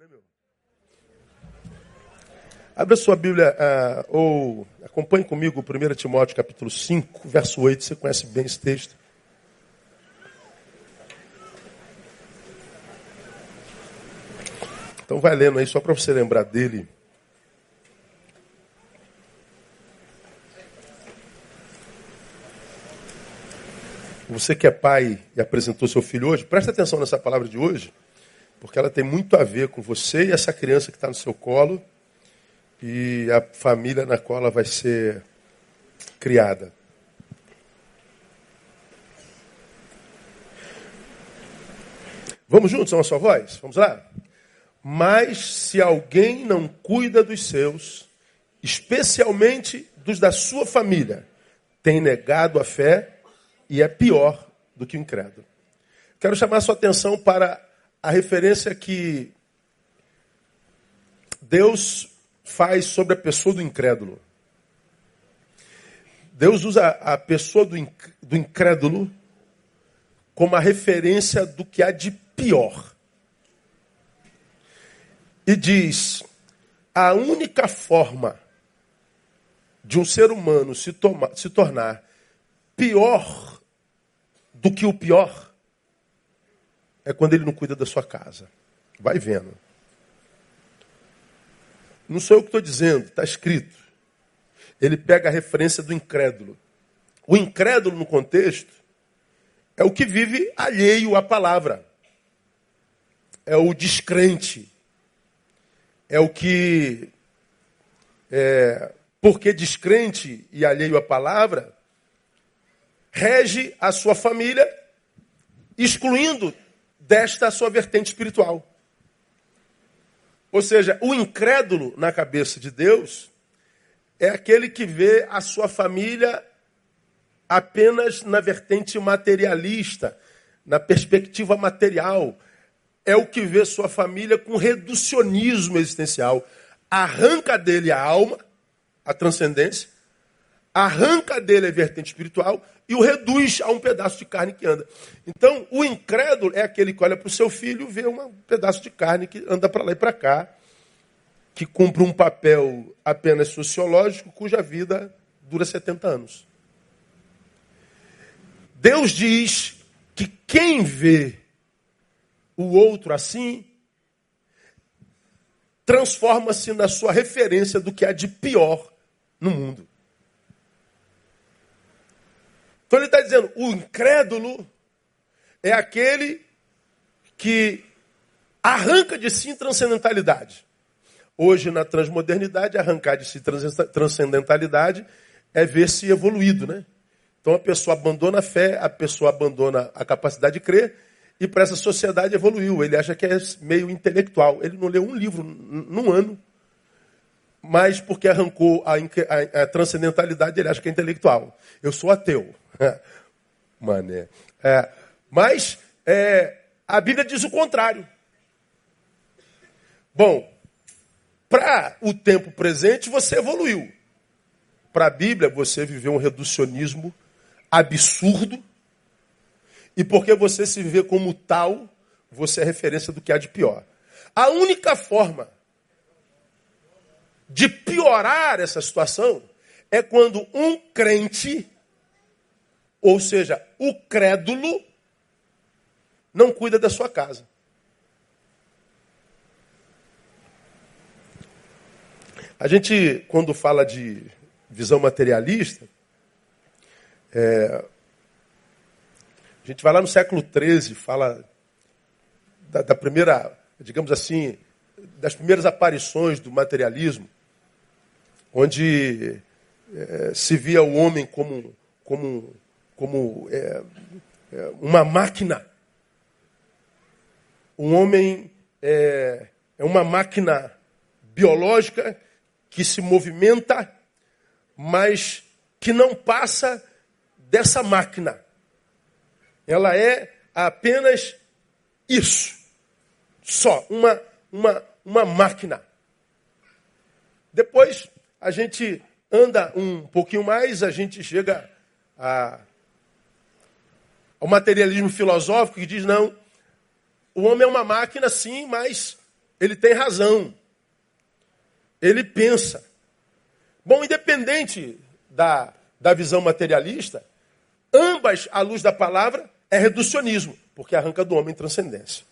né, meu? Abra sua Bíblia, uh, ou acompanhe comigo 1 Timóteo capítulo 5, verso 8. Você conhece bem esse texto. Então vai lendo aí, só para você lembrar dele. Você que é pai e apresentou seu filho hoje, presta atenção nessa palavra de hoje, porque ela tem muito a ver com você e essa criança que está no seu colo e a família na qual ela vai ser criada. Vamos juntos, a sua voz? Vamos lá? Mas se alguém não cuida dos seus, especialmente dos da sua família, tem negado a fé e é pior do que o incrédulo. Quero chamar sua atenção para a referência que Deus faz sobre a pessoa do incrédulo. Deus usa a pessoa do incrédulo como a referência do que há de pior. E diz: a única forma de um ser humano se, toma, se tornar pior do que o pior é quando ele não cuida da sua casa. Vai vendo. Não sou eu que estou dizendo, está escrito. Ele pega a referência do incrédulo. O incrédulo, no contexto, é o que vive alheio à palavra. É o descrente. É o que, é, porque descrente e alheio à palavra, rege a sua família, excluindo desta sua vertente espiritual. Ou seja, o incrédulo na cabeça de Deus é aquele que vê a sua família apenas na vertente materialista, na perspectiva material. É o que vê sua família com reducionismo existencial. Arranca dele a alma, a transcendência, arranca dele a vertente espiritual e o reduz a um pedaço de carne que anda. Então, o incrédulo é aquele que olha para o seu filho e vê um pedaço de carne que anda para lá e para cá, que cumpre um papel apenas sociológico, cuja vida dura 70 anos. Deus diz que quem vê o outro assim, transforma-se na sua referência do que há de pior no mundo. Então ele está dizendo: o incrédulo é aquele que arranca de si transcendentalidade. Hoje, na transmodernidade, arrancar de si transcendentalidade é ver-se evoluído, né? Então a pessoa abandona a fé, a pessoa abandona a capacidade de crer, e para essa sociedade evoluiu. Ele acha que é meio intelectual. Ele não leu um livro num ano, mas porque arrancou a, a, a transcendentalidade, ele acha que é intelectual. Eu sou ateu. Mané. É, mas é, a Bíblia diz o contrário. Bom, para o tempo presente você evoluiu. Para a Bíblia você viveu um reducionismo absurdo. E porque você se vê como tal, você é referência do que há de pior. A única forma de piorar essa situação é quando um crente ou seja, o crédulo não cuida da sua casa. A gente, quando fala de visão materialista, é, a gente vai lá no século XIII, fala da, da, primeira, digamos assim, das primeiras aparições do materialismo, onde é, se via o homem como, como como é, é, uma máquina. Um homem é, é uma máquina biológica que se movimenta, mas que não passa dessa máquina. Ela é apenas isso. Só uma, uma, uma máquina. Depois a gente anda um pouquinho mais, a gente chega a ao materialismo filosófico que diz: não, o homem é uma máquina, sim, mas ele tem razão. Ele pensa. Bom, independente da, da visão materialista, ambas, à luz da palavra, é reducionismo, porque arranca do homem transcendência.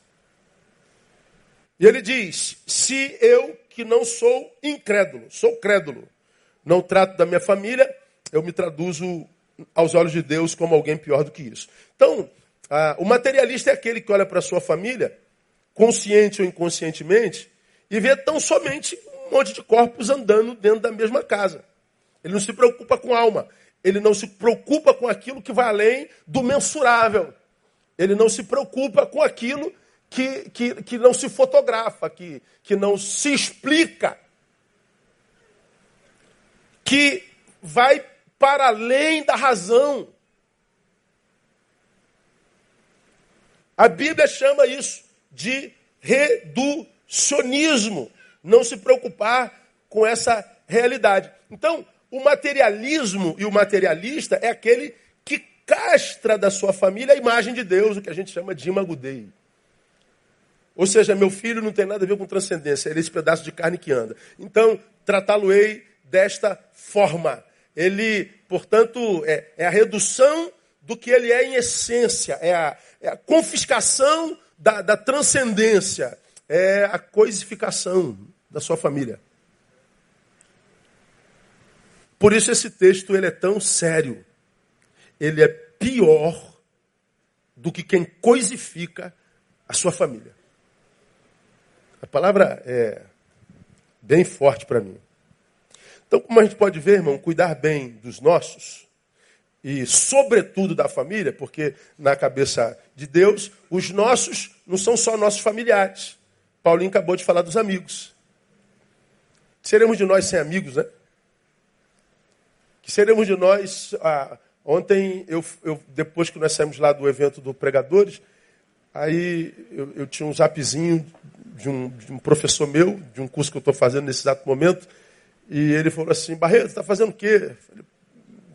E ele diz: se eu, que não sou incrédulo, sou crédulo, não trato da minha família, eu me traduzo aos olhos de Deus como alguém pior do que isso. Então, ah, o materialista é aquele que olha para sua família, consciente ou inconscientemente, e vê tão somente um monte de corpos andando dentro da mesma casa. Ele não se preocupa com alma. Ele não se preocupa com aquilo que vai além do mensurável. Ele não se preocupa com aquilo que, que, que não se fotografa, que, que não se explica. Que vai para além da razão. A Bíblia chama isso de reducionismo. Não se preocupar com essa realidade. Então, o materialismo e o materialista é aquele que castra da sua família a imagem de Deus, o que a gente chama de imagudei. Ou seja, meu filho não tem nada a ver com transcendência, ele é esse pedaço de carne que anda. Então, tratá-lo-ei desta forma. Ele, portanto, é, é, a redução do que ele é em essência, é a, é a confiscação da, da transcendência, é a coisificação da sua família. Por isso esse texto ele é tão sério. Ele é pior do que quem coisifica a sua família. A palavra é bem forte para mim. Então, como a gente pode ver, irmão, cuidar bem dos nossos e, sobretudo, da família, porque na cabeça de Deus, os nossos não são só nossos familiares. Paulinho acabou de falar dos amigos. Seremos de nós sem amigos, né? Que seremos de nós. Ah, ontem, eu, eu, depois que nós saímos lá do evento do Pregadores, aí eu, eu tinha um zapzinho de um, de um, professor meu, de um curso que eu estou fazendo nesse exato momento, e ele falou assim: Barreto, está fazendo o quê?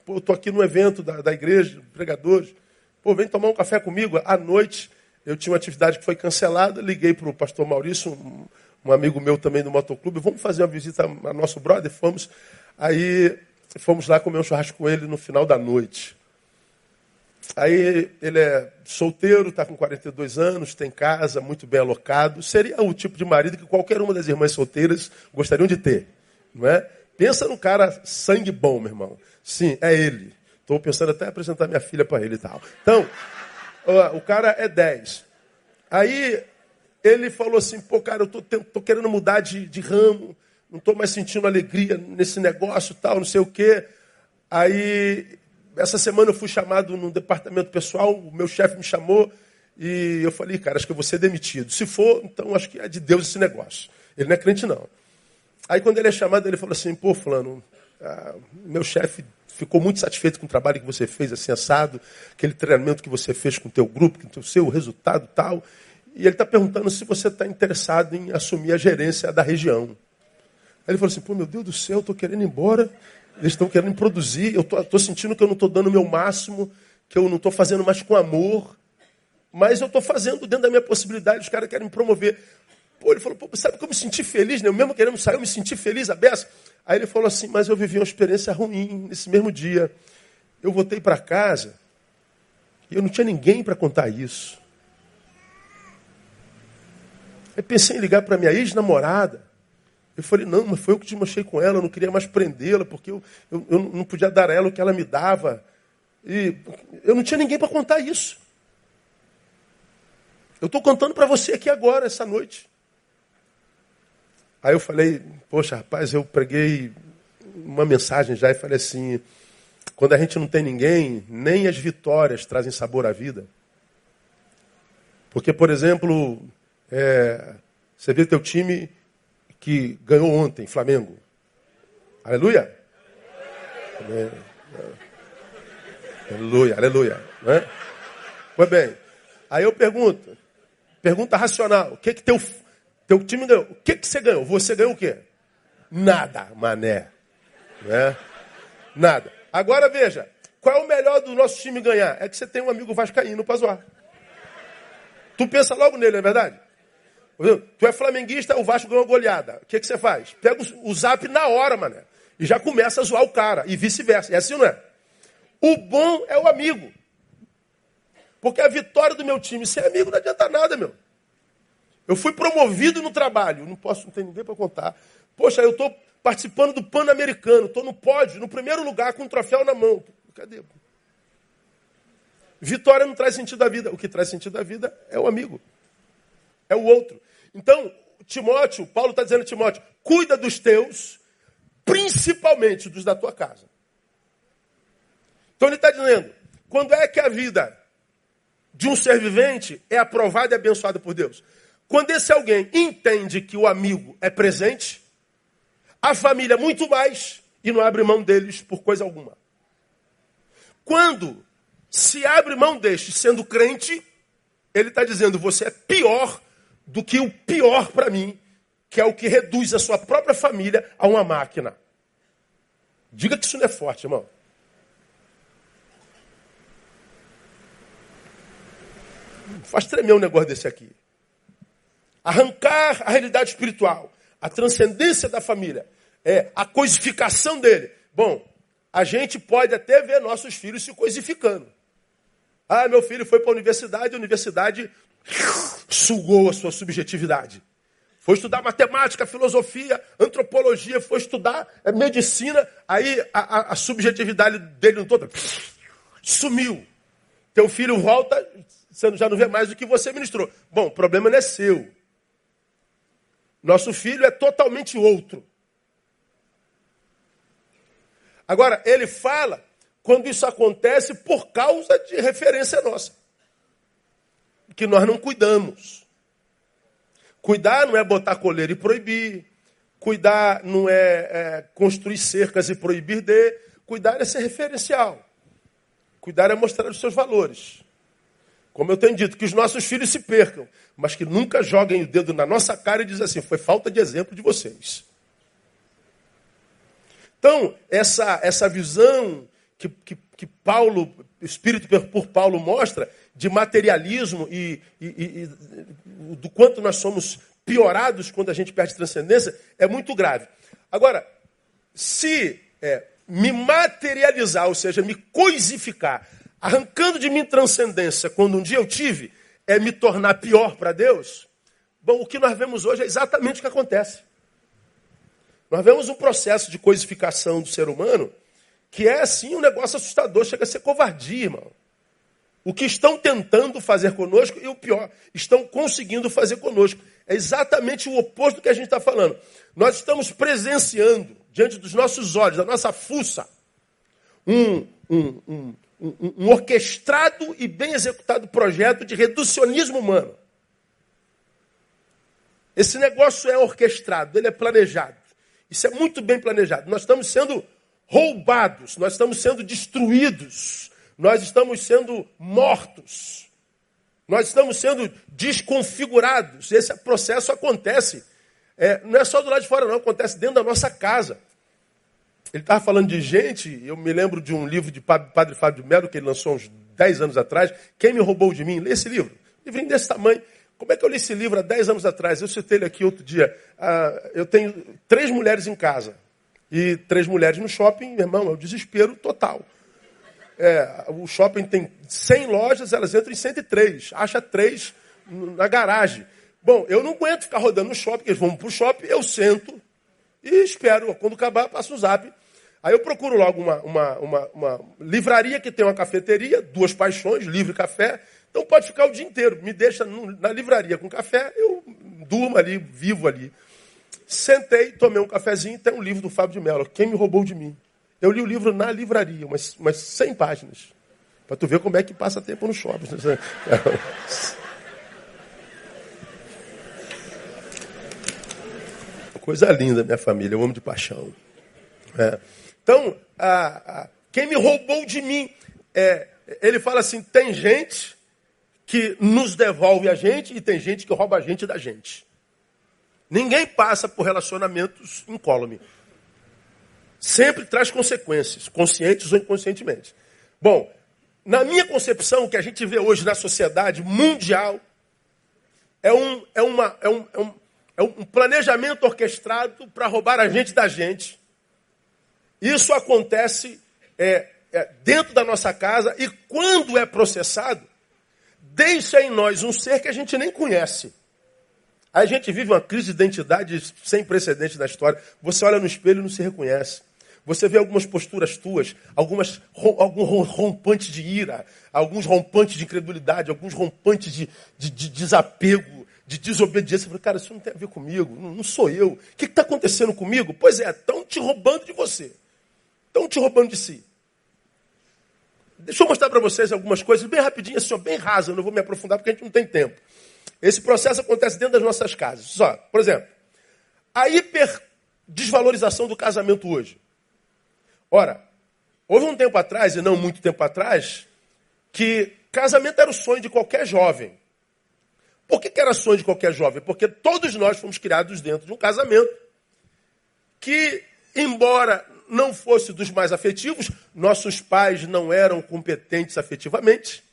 Eu estou aqui no evento da, da igreja, pregadores. Pô, vem tomar um café comigo. À noite, eu tinha uma atividade que foi cancelada, liguei para o pastor Maurício, um, um, amigo meu também do motoclube, vamos fazer uma visita a nosso brother. Fomos. Aí fomos lá comer um churrasco com ele no final da noite. Aí ele é solteiro, está com 42 anos, tem casa, muito bem alocado. Seria o tipo de marido que qualquer uma das irmãs solteiras gostariam de ter. Não é? Pensa num cara sangue bom, meu irmão. Sim, é ele. Estou pensando até apresentar minha filha para ele e tal. Então, o cara é 10. Aí ele falou assim, pô, cara, eu estou querendo mudar de, de ramo, não estou mais sentindo alegria nesse negócio tal, não sei o quê. Aí, essa semana eu fui chamado no departamento pessoal, o meu chefe me chamou e eu falei, cara, acho que eu vou ser demitido. Se for, então acho que é de Deus esse negócio. Ele não é crente, não. Aí quando ele é chamado, ele falou assim, pô, fulano, ah, meu chefe ficou muito satisfeito com o trabalho que você fez, assim, assado, aquele treinamento que você fez com o teu grupo, com o seu resultado tal. E ele está perguntando se você está interessado em assumir a gerência da região. Aí ele falou assim, pô, meu Deus do céu, estou querendo ir embora, eles estão querendo produzir, eu estou sentindo que eu não estou dando o meu máximo, que eu não estou fazendo mais com amor, mas eu estou fazendo dentro da minha possibilidade, os caras querem me promover. Pô, ele falou, sabe que eu me senti feliz, né? Eu mesmo querendo sair, eu me senti feliz, a. Aí ele falou assim, mas eu vivi uma experiência ruim nesse mesmo dia. Eu voltei para casa e eu não tinha ninguém para contar isso. Aí pensei em ligar para minha ex-namorada. Eu falei, não, mas foi eu que mostrei com ela, eu não queria mais prendê-la, porque eu, eu, eu, não podia dar a ela o que ela me dava. E eu não tinha ninguém para contar isso. Eu estou contando para você aqui agora, essa noite. Aí eu falei, poxa, rapaz, eu preguei uma mensagem já e falei assim: quando a gente não tem ninguém, nem as vitórias trazem sabor à vida. Porque, por exemplo, é, você vê teu time que ganhou ontem, Flamengo. Aleluia? Amém. Aleluia, aleluia. Né? Pois bem, aí eu pergunto, pergunta racional, o que que teu, teu time ganhou? O que que você ganhou? Você ganhou o quê? Nada, mané. Né? Nada. Agora veja, qual é o melhor do nosso time ganhar? É que você tem um amigo vascaíno para zoar. Tu pensa logo nele, não é verdade? Tu é flamenguista, o Vasco ganhou goleada. O que, que você faz? Pega o, zap na hora, mané. E já começa a zoar o cara. E vice-versa. É assim, não é? O bom é o amigo. Porque a vitória do meu time sem amigo não adianta nada, meu. Eu fui promovido no trabalho. Não posso, ter ninguém para contar. Poxa, eu estou participando do Pan-Americano. Estou no pódio, no primeiro lugar, com um troféu na mão. Cadê? Vitória não traz sentido da vida. O que traz sentido da vida é o amigo. É o outro. Então, Timóteo, Paulo está dizendo a Timóteo, cuida dos teus, principalmente dos da tua casa. Então ele está dizendo, quando é que a vida de um ser vivente é aprovada e abençoada por Deus? Quando esse alguém entende que o amigo é presente, a família muito mais, e não abre mão deles por coisa alguma. Quando se abre mão deste sendo crente, ele está dizendo: você é pior do que o pior para mim, que é o que reduz a sua própria família a uma máquina. Diga que isso não é forte, irmão. Faz tremer um negócio desse aqui. Arrancar a realidade espiritual, a transcendência da família, é a coisificação dele. Bom, a gente pode até ver nossos filhos se coisificando. Ah, meu filho foi para a universidade, a universidade sugou a sua subjetividade. Foi estudar matemática, filosofia, antropologia, foi estudar é, medicina, aí a, a, a subjetividade dele toda sumiu. Teu filho volta, você já não vê mais o que você ministrou. Bom, o problema não é seu. Nosso filho é totalmente outro. Agora, ele fala quando isso acontece por causa de referência nossa. Que nós não cuidamos. Cuidar não é botar coleira e proibir. Cuidar não é, é construir cercas e proibir de. Cuidar é ser referencial. Cuidar é mostrar os seus valores. Como eu tenho dito, que os nossos filhos se percam, mas que nunca joguem o dedo na nossa cara e dizem assim: foi falta de exemplo de vocês. Então, essa, essa visão que, que, que Paulo, o Espírito por Paulo mostra, de materialismo e, e, e, do quanto nós somos piorados quando a gente perde transcendência, é muito grave. Agora, se é, me materializar, ou seja, me coisificar, arrancando de mim transcendência, quando um dia eu tive, é me tornar pior para Deus, bom, o que nós vemos hoje é exatamente o que acontece. Nós vemos um processo de coisificação do ser humano que é assim um negócio assustador, chega a ser covardia, irmão. O que estão tentando fazer conosco e o pior, estão conseguindo fazer conosco. É exatamente o oposto do que a gente está falando. Nós estamos presenciando, diante dos nossos olhos, da nossa fuça, um, um, um, um, orquestrado e bem executado projeto de reducionismo humano. Esse negócio é orquestrado, ele é planejado. Isso é muito bem planejado. Nós estamos sendo roubados, nós estamos sendo destruídos, nós estamos sendo mortos, nós estamos sendo desconfigurados. Esse processo acontece, é, não é só do lado de fora, não, acontece dentro da nossa casa. Ele estava falando de gente, eu me lembro de um livro de Padre Fábio Melo, que ele lançou uns 10 anos atrás, Quem Me Roubou de Mim? Lê esse livro, livrinho desse tamanho. Como é que eu li esse livro há 10 anos atrás? Eu citei ele aqui outro dia. Ah, eu tenho três mulheres em casa e três mulheres no shopping, meu irmão, é o desespero total. É, o shopping tem 100 lojas, elas entram em 103, acha três na garagem. Bom, eu não aguento ficar rodando no shopping, eles vão para o shopping, eu sento e espero. Quando acabar, passo o zap. Aí eu procuro logo uma, uma, uma, uma livraria que tem uma cafeteria, duas paixões, livre café. Então pode ficar o dia inteiro. Me deixa na livraria com café, eu durmo ali, vivo ali. Sentei, tomei um cafezinho, tem um livro do Fábio de Mello, Quem Me Roubou de Mim. Eu li o livro na livraria, umas, umas 100 páginas. Para tu ver como é que passa tempo no shopping. Coisa linda, minha família, eu amo de paixão. É. Então, a, a, quem me roubou de mim, é, ele fala assim: tem gente que nos devolve a gente e tem gente que rouba a gente da gente. Ninguém passa por relacionamentos incólume. Sempre traz consequências, conscientes ou inconscientemente. Bom, na minha concepção, o que a gente vê hoje na sociedade mundial é um, é uma, é um, é um, é um planejamento orquestrado para roubar a gente da gente. Isso acontece é, é, dentro da nossa casa e quando é processado, deixa em nós um ser que a gente nem conhece. A gente vive uma crise de identidade sem precedente na história. Você olha no espelho e não se reconhece. Você vê algumas posturas tuas, algumas, alguns rompantes de ira, alguns rompantes de incredulidade, alguns rompantes de, de, de desapego, de desobediência. Você fala, cara, isso não tem a ver comigo, não, não sou eu. O que está acontecendo comigo? Pois é, estão te roubando de você. Estão te roubando de si. Deixa eu mostrar para vocês algumas coisas bem rapidinho, assim, bem rasa, não vou me aprofundar porque a gente não tem tempo. Esse processo acontece dentro das nossas casas. Só, por exemplo, a hiper desvalorização do casamento hoje. Ora, houve um tempo atrás, e não muito tempo atrás, que casamento era o sonho de qualquer jovem. Por que, que era sonho de qualquer jovem? Porque todos nós fomos criados dentro de um casamento que, embora não fosse dos mais afetivos, nossos pais não eram competentes afetivamente,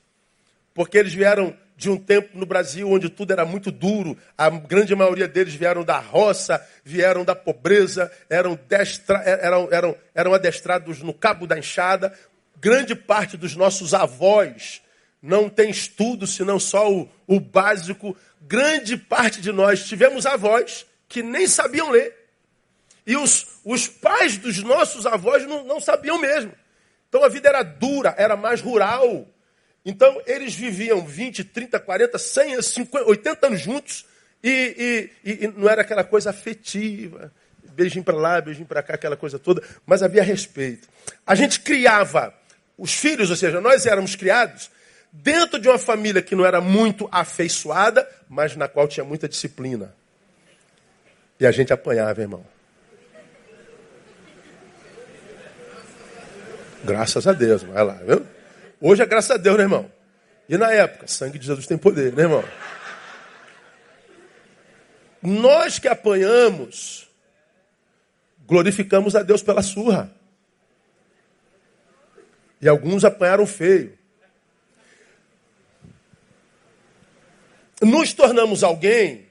porque eles vieram de um tempo no Brasil onde tudo era muito duro. A grande maioria deles vieram da roça, vieram da pobreza, eram, destra, eram, eram, eram adestrados no cabo da enxada. Grande parte dos nossos avós não tem estudo, senão só o, o básico. Grande parte de nós tivemos avós que nem sabiam ler. E os, os pais dos nossos avós não, não sabiam mesmo. Então a vida era dura, era mais rural. Então, eles viviam 20, 30, 40, 100, 50, 80 anos juntos e, e, e não era aquela coisa afetiva. Beijinho para lá, beijinho para cá, aquela coisa toda, mas havia respeito. A gente criava os filhos, ou seja, nós éramos criados dentro de uma família que não era muito afeiçoada, mas na qual tinha muita disciplina. E a gente apanhava, irmão. Graças a Deus, vai lá, viu? Hoje é graças a Deus, né, irmão? E na época, sangue de Jesus tem poder, né, irmão? Nós que apanhamos, glorificamos a Deus pela surra. E alguns apanharam feio. Nos tornamos alguém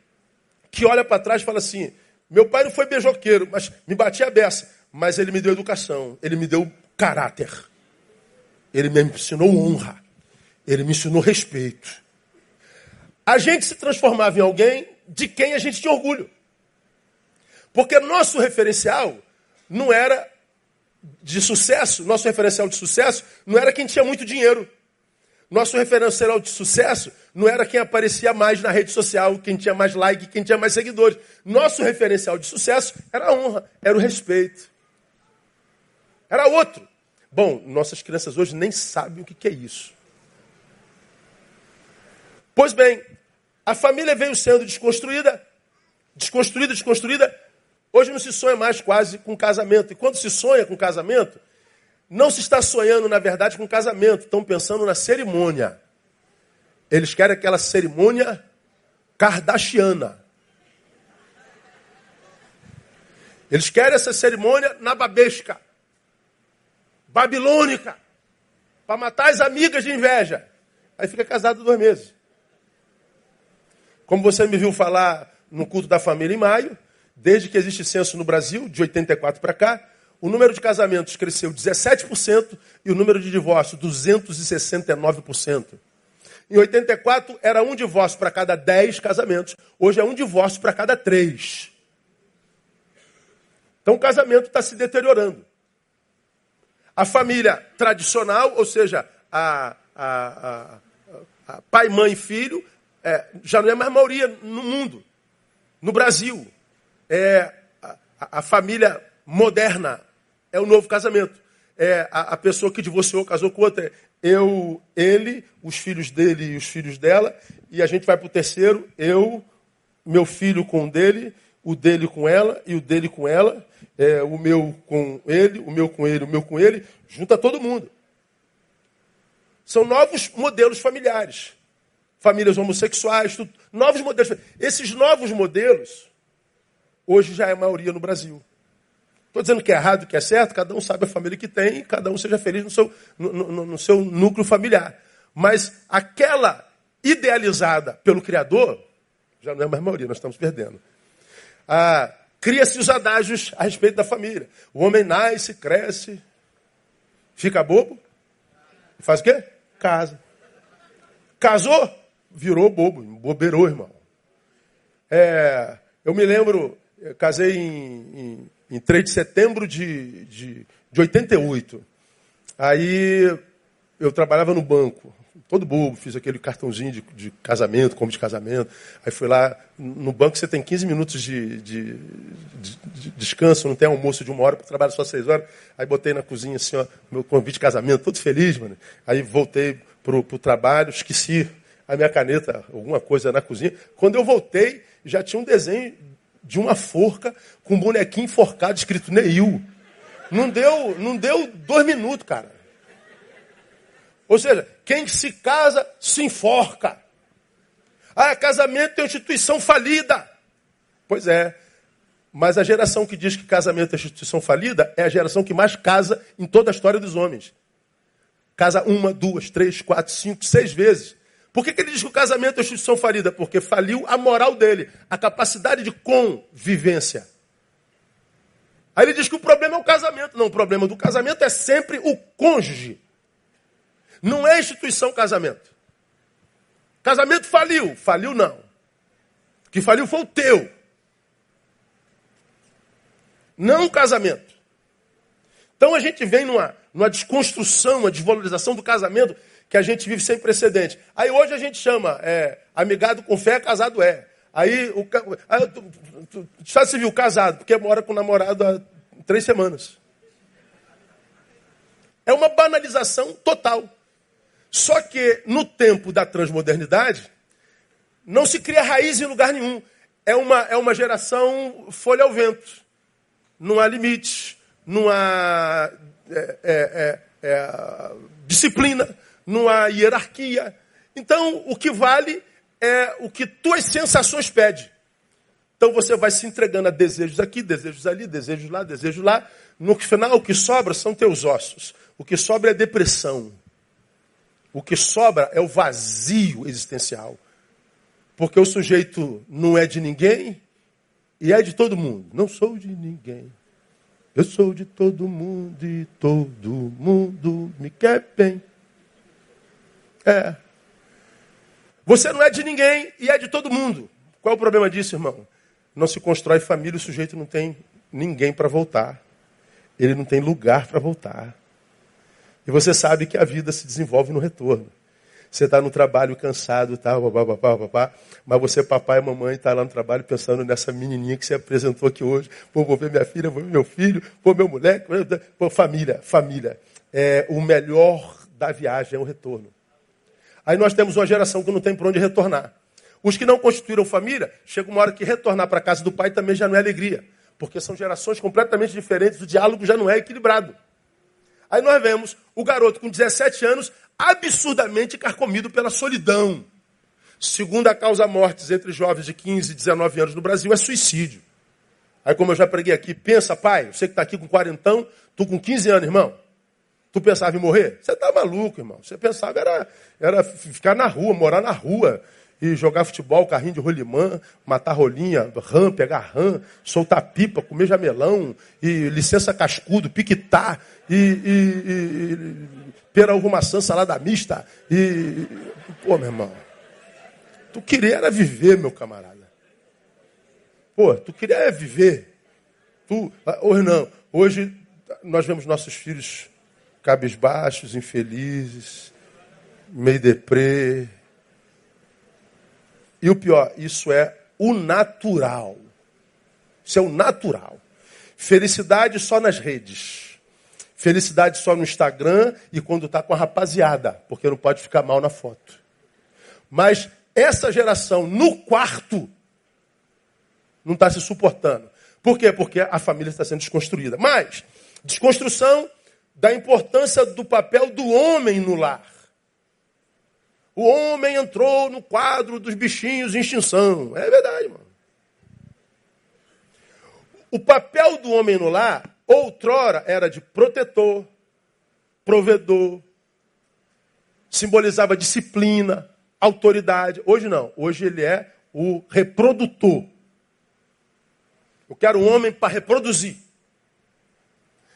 que olha para trás e fala assim: meu pai não foi beijoqueiro, mas me batia a beça. Mas ele me deu educação, ele me deu caráter. Ele me ensinou honra. Ele me ensinou respeito. A gente se transformava em alguém de quem a gente tinha orgulho. Porque nosso referencial não era de sucesso, nosso referencial de sucesso não era quem tinha muito dinheiro. Nosso referencial de sucesso não era quem aparecia mais na rede social, quem tinha mais like, quem tinha mais seguidores. Nosso referencial de sucesso era a honra, era o respeito. Era outro. Bom, nossas crianças hoje nem sabem o que é isso. Pois bem, a família veio sendo desconstruída, desconstruída, desconstruída. Hoje não se sonha mais quase com casamento. E quando se sonha com casamento, não se está sonhando, na verdade, com casamento. Estão pensando na cerimônia. Eles querem aquela cerimônia kardashiana. Eles querem essa cerimônia na babesca babilônica, para matar as amigas de inveja. Aí fica casado dois meses. Como você me viu falar no culto da família em maio, desde que existe censo no Brasil, de 84 para cá, o número de casamentos cresceu 17% e o número de divórcios 269%. Em 84 era um divórcio para cada 10 casamentos, hoje é um divórcio para cada 3. Então o casamento está se deteriorando. A família tradicional, ou seja, a, a, a, pai, mãe e filho, é, já não é mais maioria no mundo. No Brasil, é a, família moderna é o novo casamento. É a, pessoa que divorciou, casou com outra. Eu, ele, os filhos dele e os filhos dela, e a gente vai para o terceiro, eu, meu filho com o dele, o dele com ela e o dele com ela, é, o meu com ele, o meu com ele, o meu com ele, junta todo mundo. São novos modelos familiares. Famílias homossexuais, tudo, novos modelos. Esses novos modelos, hoje já é a maioria no Brasil. Estou dizendo que é errado, que é certo, cada um sabe a família que tem cada um seja feliz no seu, no, no, no seu núcleo familiar. Mas aquela idealizada pelo Criador, Já não é mais maioria, nós estamos perdendo. Ah, Cria-se os adágios a respeito da família. O homem nasce, cresce, fica bobo, faz o quê? Casa. Casou, virou bobo, bobeirou, irmão. É, eu me lembro, eu casei em, em, em 3 de setembro de, de, de 88. Aí eu trabalhava no banco, todo bobo, fiz aquele cartãozinho de, de, casamento, como de casamento. Aí fui lá, no banco você tem 15 minutos de, de, de descanso, não tem almoço de uma hora, porque trabalho só seis horas. Aí botei na cozinha assim, ó, meu convite de casamento, todo feliz, mano. Aí voltei pro, pro trabalho, esqueci a minha caneta, alguma coisa na cozinha. Quando eu voltei, já tinha um desenho de uma forca com um bonequinho enforcado escrito Neil. Não deu, não deu dois minutos, cara. Ou seja, quem se casa se enforca. Ah, casamento é instituição falida. Pois é. Mas a geração que diz que casamento é instituição falida é a geração que mais casa em toda a história dos homens. Casa uma, duas, três, quatro, cinco, seis vezes. Por que, que ele diz que o casamento é instituição falida? Porque faliu a moral dele, a capacidade de convivência. Aí ele diz que o problema é o casamento. Não, o problema do casamento é sempre o cônjuge. Não é instituição casamento. Casamento faliu. Faliu não. O que faliu foi o teu. Não o casamento. Então a gente vem numa, numa desconstrução, uma desvalorização do casamento que a gente vive sem precedente. Aí hoje a gente chama é, amigado com fé, casado é. Aí o aí, tu, tu, Estado Civil, casado, porque mora com o namorado há três semanas. É uma banalização total. Só que no tempo da transmodernidade, não se cria raiz em lugar nenhum. É uma, é uma geração folha ao vento. Não há limite, não há é, é, é, é, disciplina, não há hierarquia. Então, o que vale é o que tuas sensações pedem. Então você vai se entregando a desejos aqui, desejos ali, desejos lá, desejos lá. No final, o que sobra são teus ossos. O que sobra é depressão. O que sobra é o vazio existencial. Porque o sujeito não é de ninguém e é de todo mundo. Não sou de ninguém. Eu sou de todo mundo e todo mundo me quer bem. É. Você não é de ninguém e é de todo mundo. Qual é o problema disso, irmão? Não se constrói família, o sujeito não tem ninguém para voltar. Ele não tem lugar para voltar. E você sabe que a vida se desenvolve no retorno. Você está no trabalho cansado, tá, papá, papá, papá, mas você, papai e mamãe, está lá no trabalho pensando nessa menininha que você apresentou aqui hoje. Pô, vou ver minha filha, vou ver meu filho, vou meu moleque. Pô, família, família. É, o melhor da viagem é o retorno. Aí nós temos uma geração que não tem para onde retornar. Os que não constituíram família, chega uma hora que retornar para a casa do pai também já não é alegria. Porque são gerações completamente diferentes, o diálogo já não é equilibrado. Aí nós vemos o garoto com 17 anos absurdamente carcomido pela solidão. Segunda causa mortes entre jovens de 15 e 19 anos no Brasil é suicídio. Aí, como eu já preguei aqui, pensa, pai, você que está aqui com quarentão, tu com 15 anos, irmão. Tu pensava em morrer? Você está maluco, irmão. Você pensava era, era ficar na rua, morar na rua e jogar futebol, carrinho de rolimã, matar rolinha, rã, pegar rã, soltar pipa, comer jamelão, e licença cascudo, piquetar, e, e, e pera uva maçã, salada mista, e... Pô, meu irmão, tu queria era viver, meu camarada. Pô, tu queria é viver. Tu, ah, hoje não, hoje nós vemos nossos filhos cabisbaixos, infelizes, meio deprê, e o pior, isso é o natural. Isso é o natural. Felicidade só nas redes. Felicidade só no Instagram e quando está com a rapaziada, porque não pode ficar mal na foto. Mas essa geração no quarto não está se suportando. Por quê? Porque a família está sendo desconstruída. Mas, desconstrução da importância do papel do homem no lar. O homem entrou no quadro dos bichinhos em extinção. É verdade, mano. O papel do homem no lar, outrora, era de protetor, provedor, simbolizava disciplina, autoridade. Hoje não. Hoje ele é o reprodutor. Eu quero um homem para reproduzir.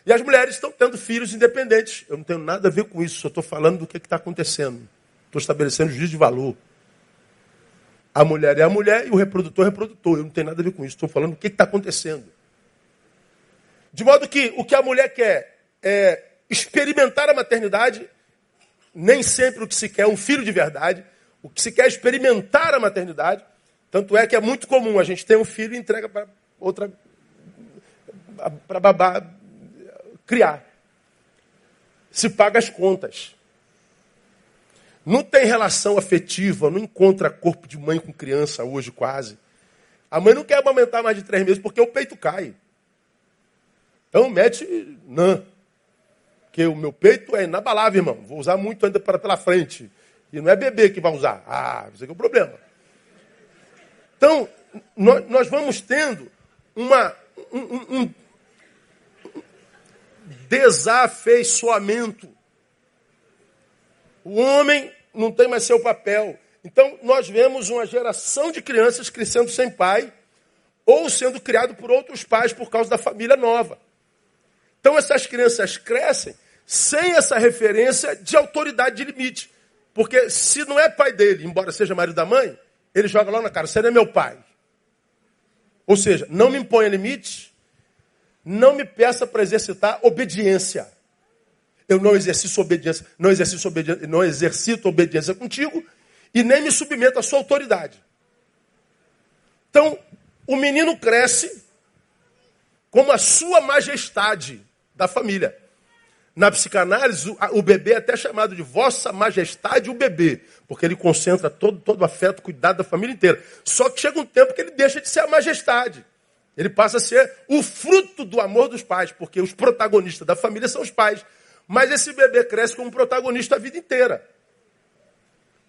E as mulheres estão tendo filhos independentes. Eu não tenho nada a ver com isso, só estou falando do que está acontecendo. Estou estabelecendo juízo de valor. A mulher é a mulher e o reprodutor é o reprodutor. Eu não tenho nada a ver com isso. Estou falando do que está acontecendo. De modo que o que a mulher quer é experimentar a maternidade, nem sempre o que se quer é um filho de verdade. O que se quer é experimentar a maternidade. Tanto é que é muito comum a gente ter um filho e entrega para outra, para babá criar. Se paga as contas. Não tem relação afetiva, não encontra corpo de mãe com criança hoje quase. A mãe não quer amamentar mais de três meses porque o peito cai. Então mete não. Porque o meu peito é inabalável, irmão. Vou usar muito ainda para pela frente. E não é bebê que vai usar. Ah, isso aqui é o problema. Então, nós vamos tendo uma, um, um desafeiçoamento. O homem não tem mais seu papel. Então, nós vemos uma geração de crianças crescendo sem pai ou sendo criado por outros pais por causa da família nova. Então, essas crianças crescem sem essa referência de autoridade de limite. Porque se não é pai dele, embora seja marido da mãe, ele joga lá na cara, você não é meu pai. Ou seja, não me imponha limite, não me peça para exercitar obediência. Eu não exercito obediência, não exercito obediência, não exercito obediência contigo e nem me submeto à sua autoridade. Então, o menino cresce como a sua majestade da família. Na psicanálise, o bebê é até chamado de Vossa Majestade o bebê, porque ele concentra todo, todo o afeto, cuidado da família inteira. Só que chega um tempo que ele deixa de ser a majestade. Ele passa a ser o fruto do amor dos pais, porque os protagonistas da família são os pais. Mas esse bebê cresce como protagonista a vida inteira.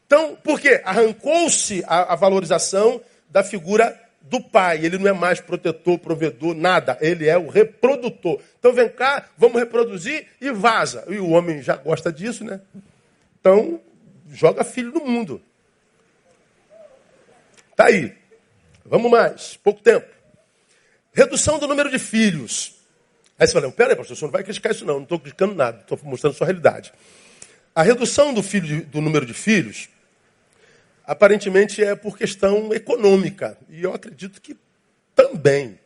Então, por quê? Arrancou-se a, a valorização da figura do pai. Ele não é mais protetor, provedor, nada. Ele é o reprodutor. Então vem cá, vamos reproduzir e vaza. E o homem já gosta disso, né? Então, joga filho no mundo. Tá aí. Vamos mais. Pouco tempo. Redução do número de filhos. Aí você fala, peraí, pastor, você não vai criticar isso não. Não estou criticando nada. Estou mostrando sua realidade. A redução do, filho, do número de filhos aparentemente é por questão econômica. E eu acredito que também.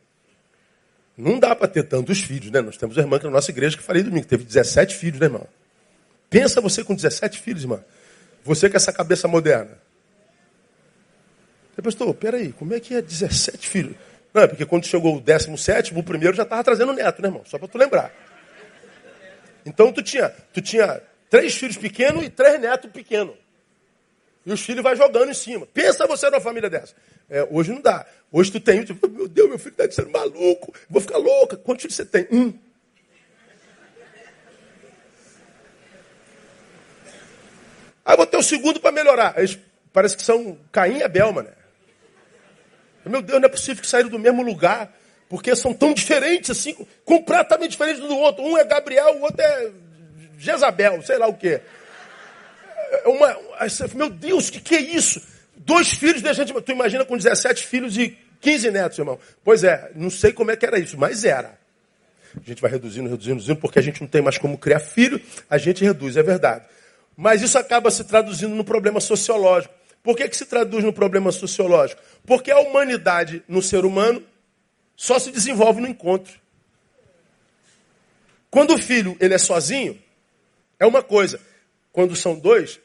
Não dá para ter tantos filhos, né? Nós temos uma irmã que na nossa igreja que falei domingo, teve 17 filhos, né, irmão? Pensa você com 17 filhos, irmã. Você com essa cabeça moderna. Você, pastor, peraí, como é que é 17 filhos? Não, é porque quando chegou o 17, o primeiro já estava trazendo neto, né, irmão? Só para tu lembrar. Então tu tinha, tu tinha três filhos pequenos e três netos pequenos. E os filhos vai jogando em cima. Pensa você numa família dessa. É, hoje não dá. Hoje tu tem tipo, meu Deus, meu filho deve ser maluco, vou ficar louca. Quantos filhos você tem? Um. Aí vou ter o segundo para melhorar. Eles parece que são Caim e Abel, mano. Meu Deus, não é possível que saíram do mesmo lugar, porque são tão diferentes assim, completamente diferentes um do outro. Um é Gabriel, o outro é Jezabel, sei lá o quê. É uma, meu Deus, o que, que é isso? Dois filhos da gente. Tu imagina com 17 filhos e 15 netos, irmão. Pois é, não sei como é que era isso, mas era. A gente vai reduzindo, reduzindo, reduzindo, porque a gente não tem mais como criar filho, a gente reduz, é verdade. Mas isso acaba se traduzindo no problema sociológico. Por que, que se traduz no problema sociológico? Porque a humanidade no ser humano só se desenvolve no encontro. Quando o filho ele é sozinho, é uma coisa. Quando são dois,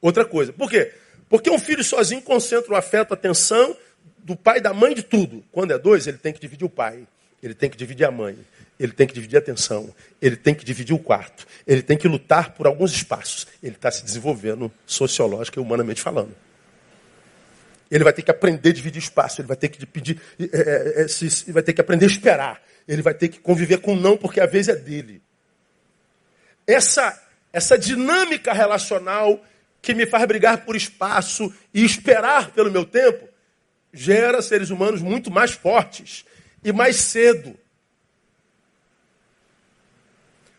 outra coisa. Por quê? Porque um filho sozinho concentra o afeto, a atenção do pai da mãe de tudo. Quando é dois, ele tem que dividir o pai, ele tem que dividir a mãe, ele tem que dividir a atenção, ele tem que dividir o quarto, ele tem que lutar por alguns espaços. Ele está se desenvolvendo sociológica e humanamente falando. Ele vai ter que aprender a dividir espaço, ele vai ter que pedir, é, é, é, vai ter que aprender a esperar, ele vai ter que conviver com não, porque a vez é dele. Essa essa dinâmica relacional que me faz brigar por espaço e esperar pelo meu tempo, gera seres humanos muito mais fortes e mais cedo.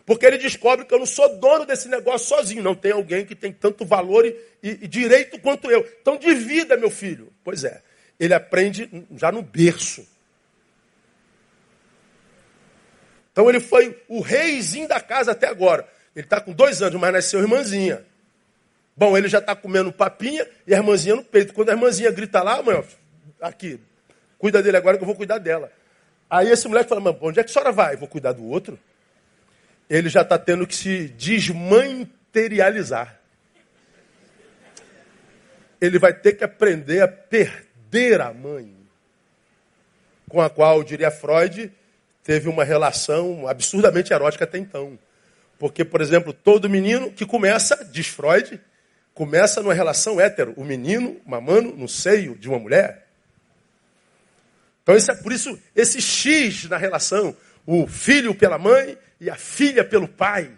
Porque ele descobre que eu não sou dono desse negócio sozinho. Não tem alguém que tem tanto valor e, e, e direito quanto eu. Então divida, meu filho. Pois é. Ele aprende já no berço. Então ele foi o reizinho da casa até agora. Ele está com dois anos, mas nasceu irmãzinha. Bom, ele já está comendo papinha e a irmãzinha no peito. Quando a irmãzinha grita lá, mãe, aqui, cuida dele agora que eu vou cuidar dela. Aí esse moleque fala, mãe, onde é que a senhora vai? vou cuidar do outro ele já está tendo que se desmaterializar. Ele vai ter que aprender a perder a mãe, com a qual, diria Freud, teve uma relação absurdamente erótica até então. Porque, por exemplo, todo menino que começa, diz Freud, começa numa relação hétero. O menino mamando no seio de uma mulher. Então, isso é por isso, esse X na relação, o filho pela mãe e a filha pelo pai.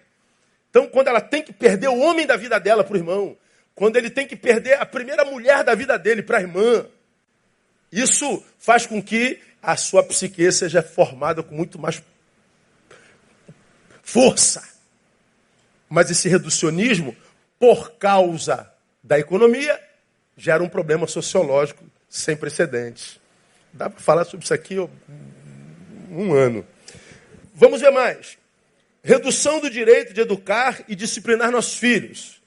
Então, quando ela tem que perder o homem da vida dela para o irmão, quando ele tem que perder a primeira mulher da vida dele para a irmã, isso faz com que a sua psique seja formada com muito mais força. Mas esse reducionismo, por causa da economia, gera um problema sociológico sem precedentes. Dá para falar sobre isso aqui um ano. Vamos ver mais. Redução do direito de educar e disciplinar nossos filhos.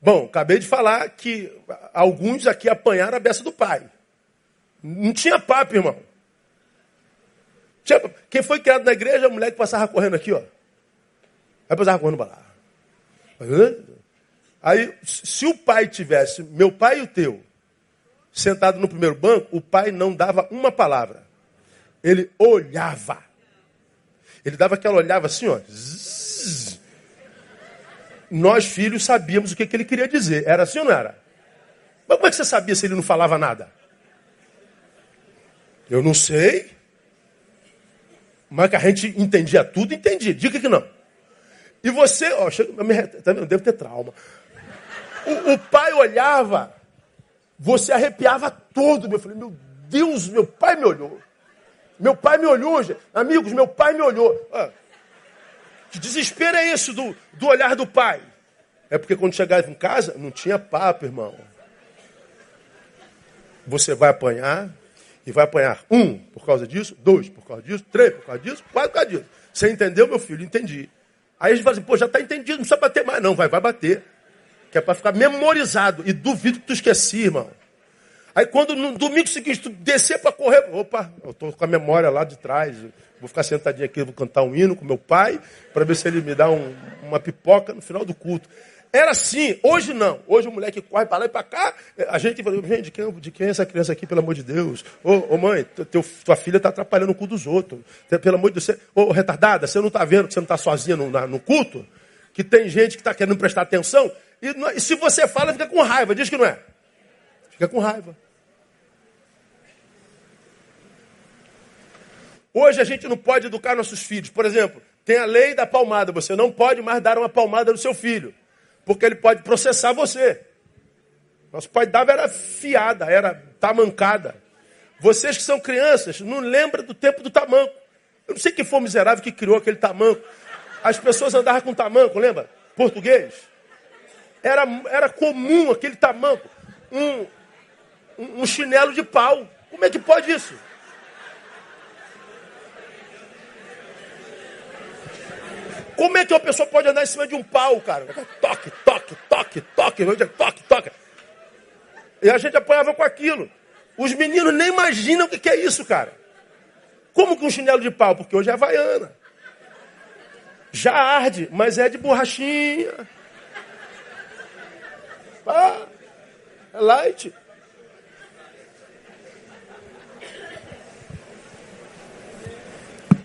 Bom, acabei de falar que alguns aqui apanharam a beça do pai. Não tinha papo, irmão. Quem foi criado na igreja, a mulher que passava correndo aqui, ó. Aí passava correndo para lá. Aí, se o pai tivesse, meu pai e o teu, sentado no primeiro banco, o pai não dava uma palavra. Ele olhava. Ele dava aquela olhava assim, ó. Zzz. Nós, filhos, sabíamos o que, que ele queria dizer. Era assim ou não era? Mas como é que você sabia se ele não falava nada? Eu não sei. Mas que a gente entendia tudo, entendia. Diga que não. E você, ó, chega, tá eu devo ter trauma. O, o, pai olhava, você arrepiava todo. Eu falei, meu Deus, meu pai me olhou. Meu pai me olhou, amigos, meu pai me olhou. Ah, que desespero é isso do, do olhar do pai? É porque quando chegava em casa, não tinha papo, irmão. Você vai apanhar, e vai apanhar um por causa disso, dois por causa disso, três por causa disso, quatro por causa disso. Você entendeu, meu filho? Entendi. Aí a gente fala assim, pô, já está entendido, não precisa bater mais. Não, vai, vai bater. Que é para ficar memorizado. E duvido que tu esqueci, irmão. Aí quando no domingo seguinte tu descer para correr, opa, eu estou com a memória lá de trás. Vou ficar sentadinho aqui, vou cantar um hino com meu pai, para ver se ele me dá um, uma pipoca no final do culto. Era assim, hoje não. Hoje o moleque corre para lá e para cá. A gente fala, gente, de quem, de quem é essa criança aqui, pelo amor de Deus? Ô, mãe, teu, tua filha está atrapalhando o culto dos outros. Pelo amor de Deus, ô retardada, você não está vendo que você não está sozinha no, no culto? Que tem gente que está querendo prestar atenção? E, e se você fala, fica com raiva. Diz que não é. Fica com raiva. Hoje a gente não pode educar nossos filhos. Por exemplo, tem a lei da palmada. Você não pode mais dar uma palmada no seu filho, porque ele pode processar você. Nosso pai dava era fiada, era tamancada. Vocês que são crianças, não lembram do tempo do tamanco. Eu não sei quem foi o miserável que criou aquele tamanco. As pessoas andavam com tamanco, lembra? Português. Era, era comum aquele tamanco. Um, um, chinelo de pau. Como é que pode isso? Como é que uma pessoa pode andar em cima de um pau, cara? Toque, toque, toque, toque, toque, toque. E a gente apanhava com aquilo. Os meninos nem imaginam o que é isso, cara. Como que um chinelo de pau? Porque hoje é havaiana. Já arde, mas é de borrachinha. Ah, é light.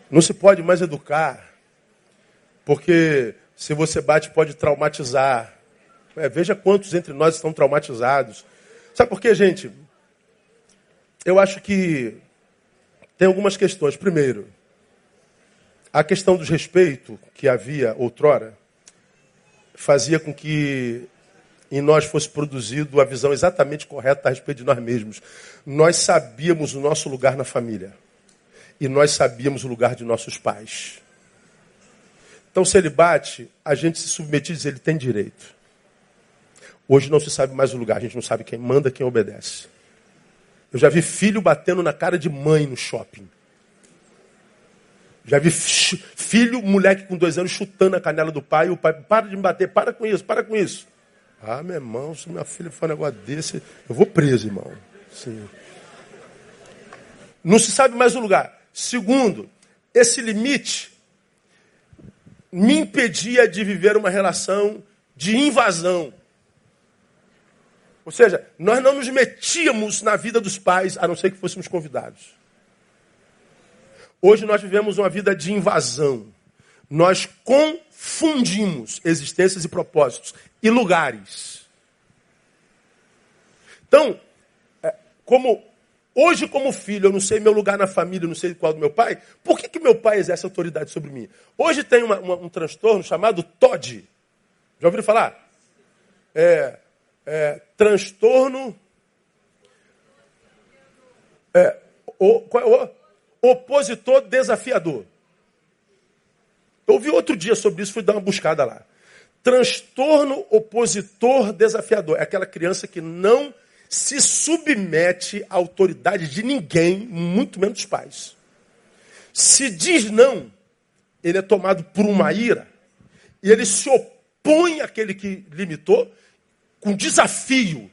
Não se pode mais educar, porque se você bate pode traumatizar. É, veja quantos entre nós estão traumatizados. Sabe por quê, gente? Eu acho que tem algumas questões. Primeiro, a questão do respeito que havia outrora fazia com que em nós fosse produzido a visão exatamente correta a respeito de nós mesmos. Nós sabíamos o nosso lugar na família e nós sabíamos o lugar de nossos pais. Então, se ele bate, a gente se submete e diz, ele tem direito. Hoje não se sabe mais o lugar, a gente não sabe quem manda, quem obedece. Eu já vi filho batendo na cara de mãe no shopping. Já vi filho, moleque com dois anos, chutando a canela do pai, e o pai, para de me bater, para com isso, para com isso. Ah, meu irmão, se minha filha for um negócio desse, eu vou preso, irmão. Sim. Não se sabe mais o lugar. Segundo, esse limite me impedia de viver uma relação de invasão. Ou seja, nós não nos metíamos na vida dos pais, a não ser que fôssemos convidados. Hoje nós vivemos uma vida de invasão. Nós confundimos existências e propósitos e lugares. Então, é, como hoje como filho, eu não sei meu lugar na família, não sei qual do meu pai, por que, que meu pai exerce autoridade sobre mim? Hoje tem uma, uma, um transtorno chamado TOD. Já ouviram falar? É, é, transtorno. É, o, o, opositor desafiador. Eu ouvi outro dia sobre isso, fui dar uma buscada lá. Transtorno opositor desafiador. É aquela criança que não se submete à autoridade de ninguém, muito menos dos pais. Se diz não, ele é tomado por uma ira e ele se opõe àquele que limitou com desafio.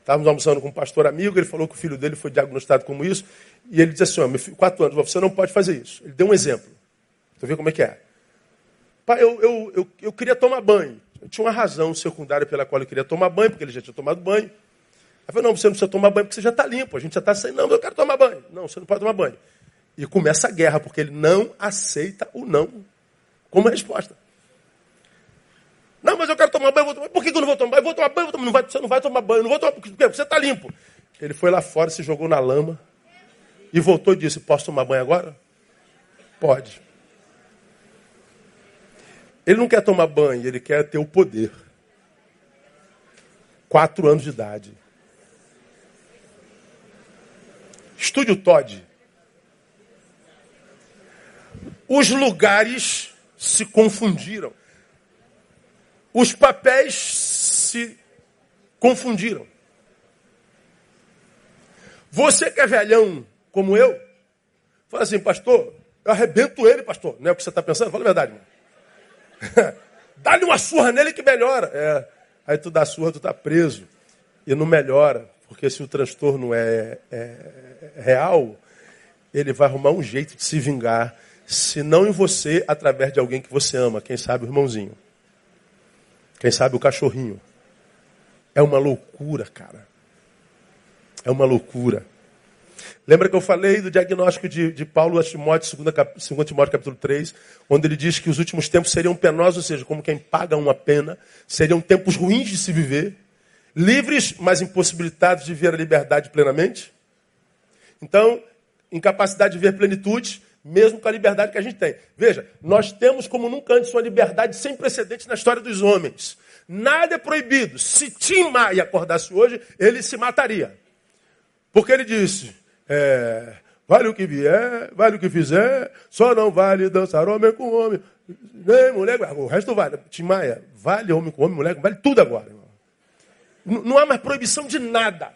Estávamos almoçando com um pastor amigo, ele falou que o filho dele foi diagnosticado como isso, e ele disse assim, meu filho, quatro anos, você não pode fazer isso. Ele deu um exemplo. Você vê como é que é. Pai, eu, eu, eu, eu queria tomar banho. Tinha uma razão secundária pela qual eu queria tomar banho, porque ele já tinha tomado banho. Ele falou, não, você não precisa tomar banho porque você já está limpo, a gente já está sem. Não, eu quero tomar banho. Não, você não pode tomar banho. E começa a guerra, porque ele não aceita o não como resposta. Não, mas eu quero tomar banho, tomar... por que, eu não vou tomar banho? Eu vou tomar banho, vou tomar... Não vai, você não vai tomar banho, não vou tomar porque você está limpo. Ele foi lá fora, se jogou na lama e voltou e disse: Posso tomar banho agora? Pode. Ele não quer tomar banho, ele quer ter o poder. Quatro anos de idade. Estude o Todd. Os lugares se confundiram. Os papéis se confundiram. Você que é velhão como eu, fala assim, pastor, eu arrebento ele, pastor. Não é o que você está pensando? Fala a verdade, Dá-lhe uma surra nele que melhora. É, aí tu dá surra, tu está preso. E não melhora, porque se o transtorno é, é, é real, ele vai arrumar um jeito de se vingar, se não em você, através de alguém que você ama, quem sabe o irmãozinho. Quem sabe o cachorrinho. É uma loucura, cara. É uma loucura. Lembra que eu falei do diagnóstico de, de Paulo a Timóteo, 2 Timóteo capítulo 3, onde ele diz que os últimos tempos seriam penosos, ou seja, como quem paga uma pena, seriam tempos ruins de se viver, livres, mas impossibilitados de ver a liberdade plenamente. Então, incapacidade de ver plenitude, mesmo com a liberdade que a gente tem. Veja, nós temos como nunca antes uma liberdade sem precedentes na história dos homens. Nada é proibido. Se Tim Maia acordasse hoje, ele se mataria. Porque ele disse: é, vale o que vier, vale o que fizer, só não vale dançar homem com homem, nem mulher, o resto vale. Tim Maia, vale homem com homem, mulher vale tudo agora. Não, não há mais proibição de nada.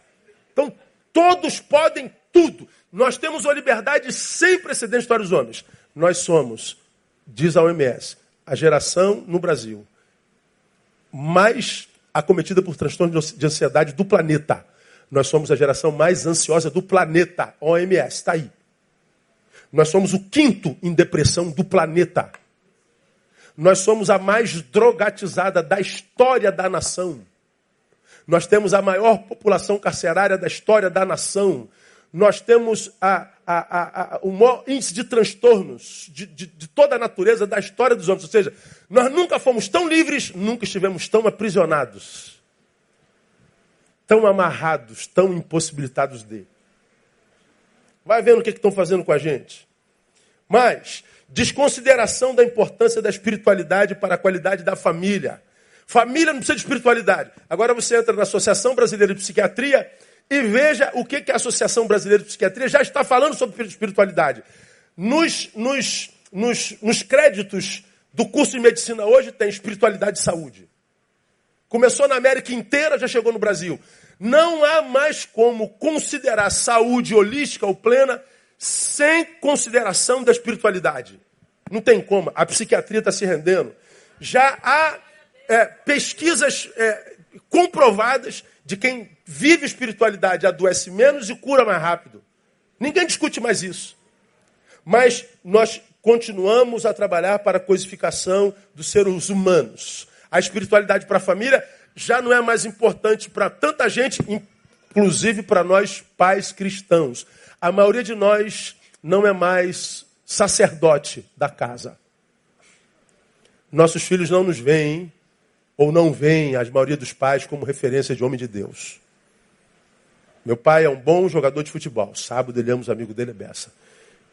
Então, todos podem tudo. Nós temos uma liberdade sem precedentes para os homens. Nós somos, diz a OMS, a geração no Brasil mais acometida por transtorno de ansiedade do planeta. Nós somos a geração mais ansiosa do planeta. OMS, está aí. Nós somos o quinto em depressão do planeta. Nós somos a mais drogatizada da história da nação. Nós temos a maior população carcerária da história da nação nós temos a, a, a, o maior índice de transtornos de, de, de, toda a natureza da história dos homens. Ou seja, nós nunca fomos tão livres, nunca estivemos tão aprisionados, tão amarrados, tão impossibilitados de. Vai vendo o que, que estão fazendo com a gente. Mas, desconsideração da importância da espiritualidade para a qualidade da família. Família não precisa de espiritualidade. Agora você entra na Associação Brasileira de Psiquiatria e veja o que, que a Associação Brasileira de Psiquiatria já está falando sobre espiritualidade. Nos, nos nos, nos créditos do curso de medicina hoje tem espiritualidade e saúde. Começou na América inteira, já chegou no Brasil. Não há mais como considerar saúde holística ou plena sem consideração da espiritualidade. Não tem como. A psiquiatria está se rendendo. Já há é, pesquisas é, comprovadas de quem vive espiritualidade adoece menos e cura mais rápido. Ninguém discute mais isso. Mas nós continuamos a trabalhar para a coisificação dos seres humanos. A espiritualidade para a família já não é mais importante para tanta gente, inclusive para nós pais cristãos. A maioria de nós não é mais sacerdote da casa. Nossos filhos não nos veem, ou não veem, a maioria dos pais, como referência de homem de Deus. Meu pai é um bom jogador de futebol. Sábado ele os amigos dele, é beça.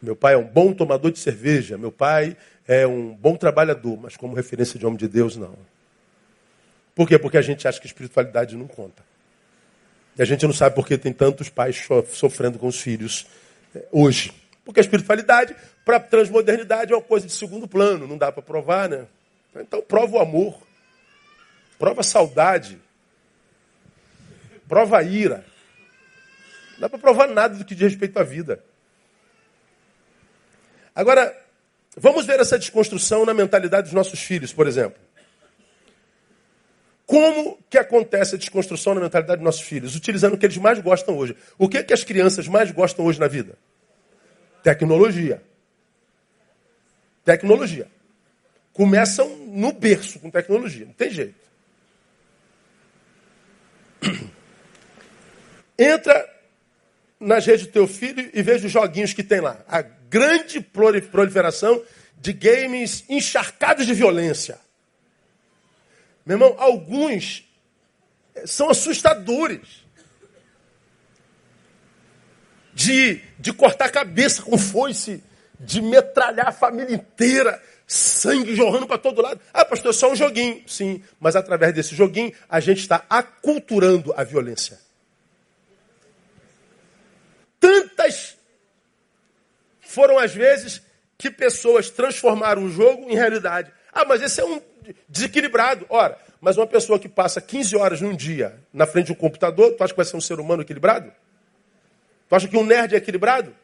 Meu pai é um bom tomador de cerveja. Meu pai é um bom trabalhador, mas como referência de homem de Deus, não. Por quê? Porque a gente acha que espiritualidade não conta. E a gente não sabe por que tem tantos pais sofrendo com os filhos eh, hoje. Porque a espiritualidade, para a transmodernidade, é uma coisa de segundo plano, não dá para provar, né? Então prova o amor, prova a saudade, prova a ira. Não dá para provar nada do que diz respeito à vida. Agora, vamos ver essa desconstrução na mentalidade dos nossos filhos, por exemplo. Como que acontece a desconstrução na mentalidade dos nossos filhos? Utilizando o que eles mais gostam hoje. O que, é que as crianças mais gostam hoje na vida? Tecnologia. Tecnologia. Começam no berço com tecnologia, não tem jeito. Entra nas redes do teu filho e veja os joguinhos que tem lá. A grande proliferação de games encharcados de violência. Meu irmão, alguns são assustadores. De, de cortar a cabeça com foice, de metralhar a família inteira, sangue jorrando para todo lado. Ah, pastor, é só um joguinho. Sim, mas através desse joguinho a gente está aculturando a violência. Tantas foram as vezes que pessoas transformaram o jogo em realidade. Ah, mas esse é um desequilibrado. Ora, mas uma pessoa que passa 15 horas num dia na frente de um computador, tu acha que vai ser um ser humano equilibrado? Tu acha que um nerd é equilibrado?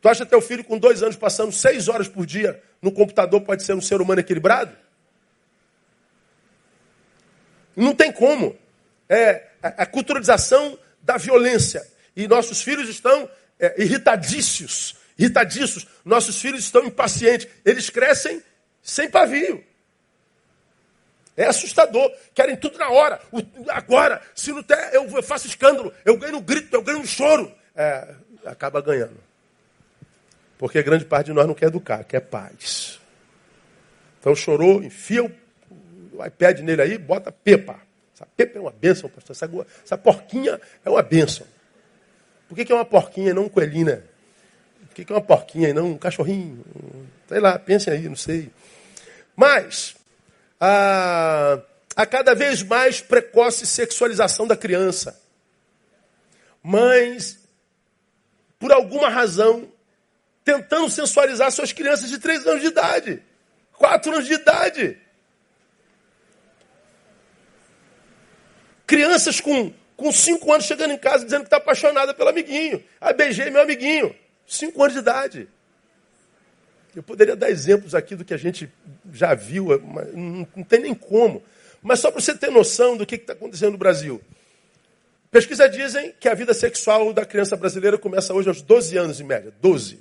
Tu acha que teu filho com dois anos passando seis horas por dia no computador pode ser um ser humano equilibrado? Não tem como. É a culturalização da violência. E nossos filhos estão é, irritadícios, irritadiços. Nossos filhos estão impacientes. Eles crescem sem pavio. É assustador. Querem tudo na hora. O, agora, se não der, eu faço escândalo. Eu ganho no grito, eu ganho no choro. É, acaba ganhando. Porque grande parte de nós não quer educar, quer paz. Então chorou, enfia o, o iPad nele aí, bota pepa. Essa pepa é uma bênção, pastor. Essa, essa porquinha é uma bênção. Por que, que é uma porquinha e não um coelhinho, né? Por que, que é uma porquinha e não um cachorrinho? Sei lá, pensem aí, não sei. Mas, a, a cada vez mais precoce sexualização da criança. Mães, por alguma razão, tentando sensualizar suas crianças de 3 anos de idade, 4 anos de idade. Crianças com com cinco anos chegando em casa dizendo que está apaixonada pelo amiguinho. Ah, beijei meu amiguinho. Cinco anos de idade. Eu poderia dar exemplos aqui do que a gente já viu, não tem nem como. Mas só para você ter noção do que está acontecendo no Brasil. Pesquisas dizem que a vida sexual da criança brasileira começa hoje aos 12 anos, em média. 12.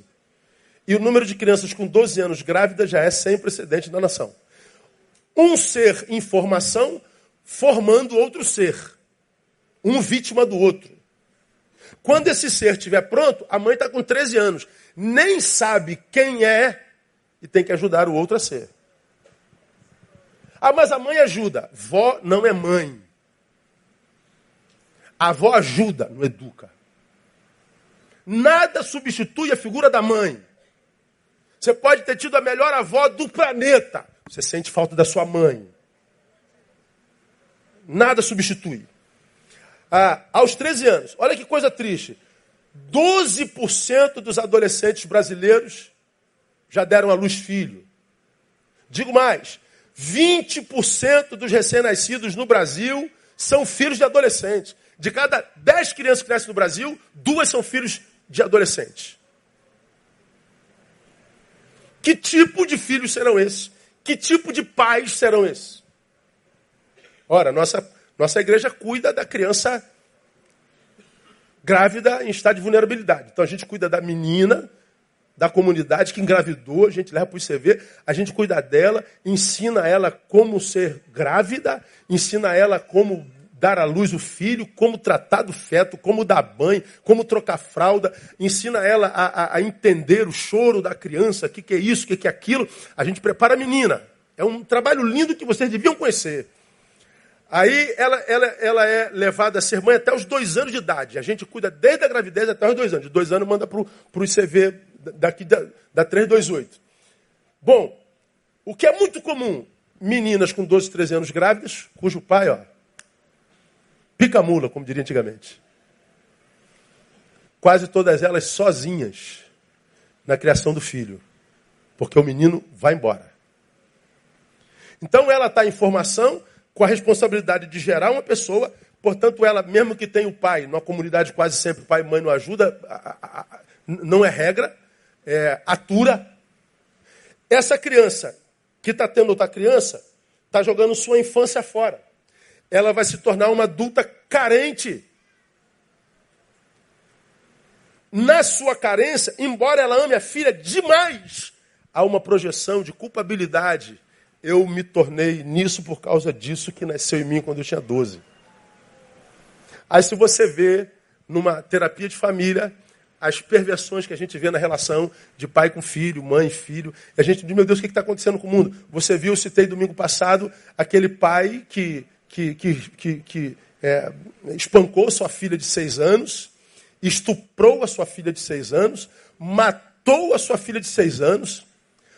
E o número de crianças com 12 anos grávidas já é sem precedente na nação. Um ser em formação formando outro ser um vítima do outro. Quando esse ser estiver pronto, a mãe está com 13 anos, nem sabe quem é e tem que ajudar o outro a ser. Ah, mas a mãe ajuda. Vó não é mãe. A avó ajuda, não educa. Nada substitui a figura da mãe. Você pode ter tido a melhor avó do planeta. Você sente falta da sua mãe. Nada substitui ah, aos 13 anos. Olha que coisa triste. 12% dos adolescentes brasileiros já deram à luz filho. Digo mais, 20% dos recém-nascidos no Brasil são filhos de adolescentes. De cada 10 crianças que nascem no Brasil, duas são filhos de adolescentes. Que tipo de filhos serão esses? Que tipo de pais serão esses? Ora, nossa, nossa igreja cuida da criança grávida em estado de vulnerabilidade. Então a gente cuida da menina da comunidade que engravidou, a gente leva para o ICV, a gente cuida dela, ensina ela como ser grávida, ensina ela como dar à luz o filho, como tratar do feto, como dar banho, como trocar fralda, ensina ela a, a, a entender o choro da criança, o que, que é isso, o que, que é aquilo. A gente prepara a menina. É um trabalho lindo que vocês deviam conhecer. Aí ela, ela, ela é levada a ser mãe até os dois anos de idade. A gente cuida desde a gravidez até os dois anos. De dois anos manda para o ICV daqui da, da 328. Bom, o que é muito comum, meninas com 12, 13 anos grávidas, cujo pai, ó, pica mula, como diria antigamente. Quase todas elas sozinhas na criação do filho, porque o menino vai embora. Então ela está em formação com a responsabilidade de gerar uma pessoa, portanto ela, mesmo que tenha o pai, numa comunidade quase sempre pai e mãe não ajuda, não é regra, é, atura. Essa criança que está tendo outra criança está jogando sua infância fora. Ela vai se tornar uma adulta carente. Na sua carência, embora ela ame a filha demais, há uma projeção de culpabilidade. Eu me tornei nisso por causa disso que nasceu em mim quando eu tinha 12. Aí, se você vê numa terapia de família, as perversões que a gente vê na relação de pai com filho, mãe e filho. A gente diz, meu Deus, o que está acontecendo com o mundo? Você viu, citei domingo passado, aquele pai que, que, que, que, que é, espancou sua filha de seis anos, estuprou a sua filha de seis anos, matou a sua filha de seis anos,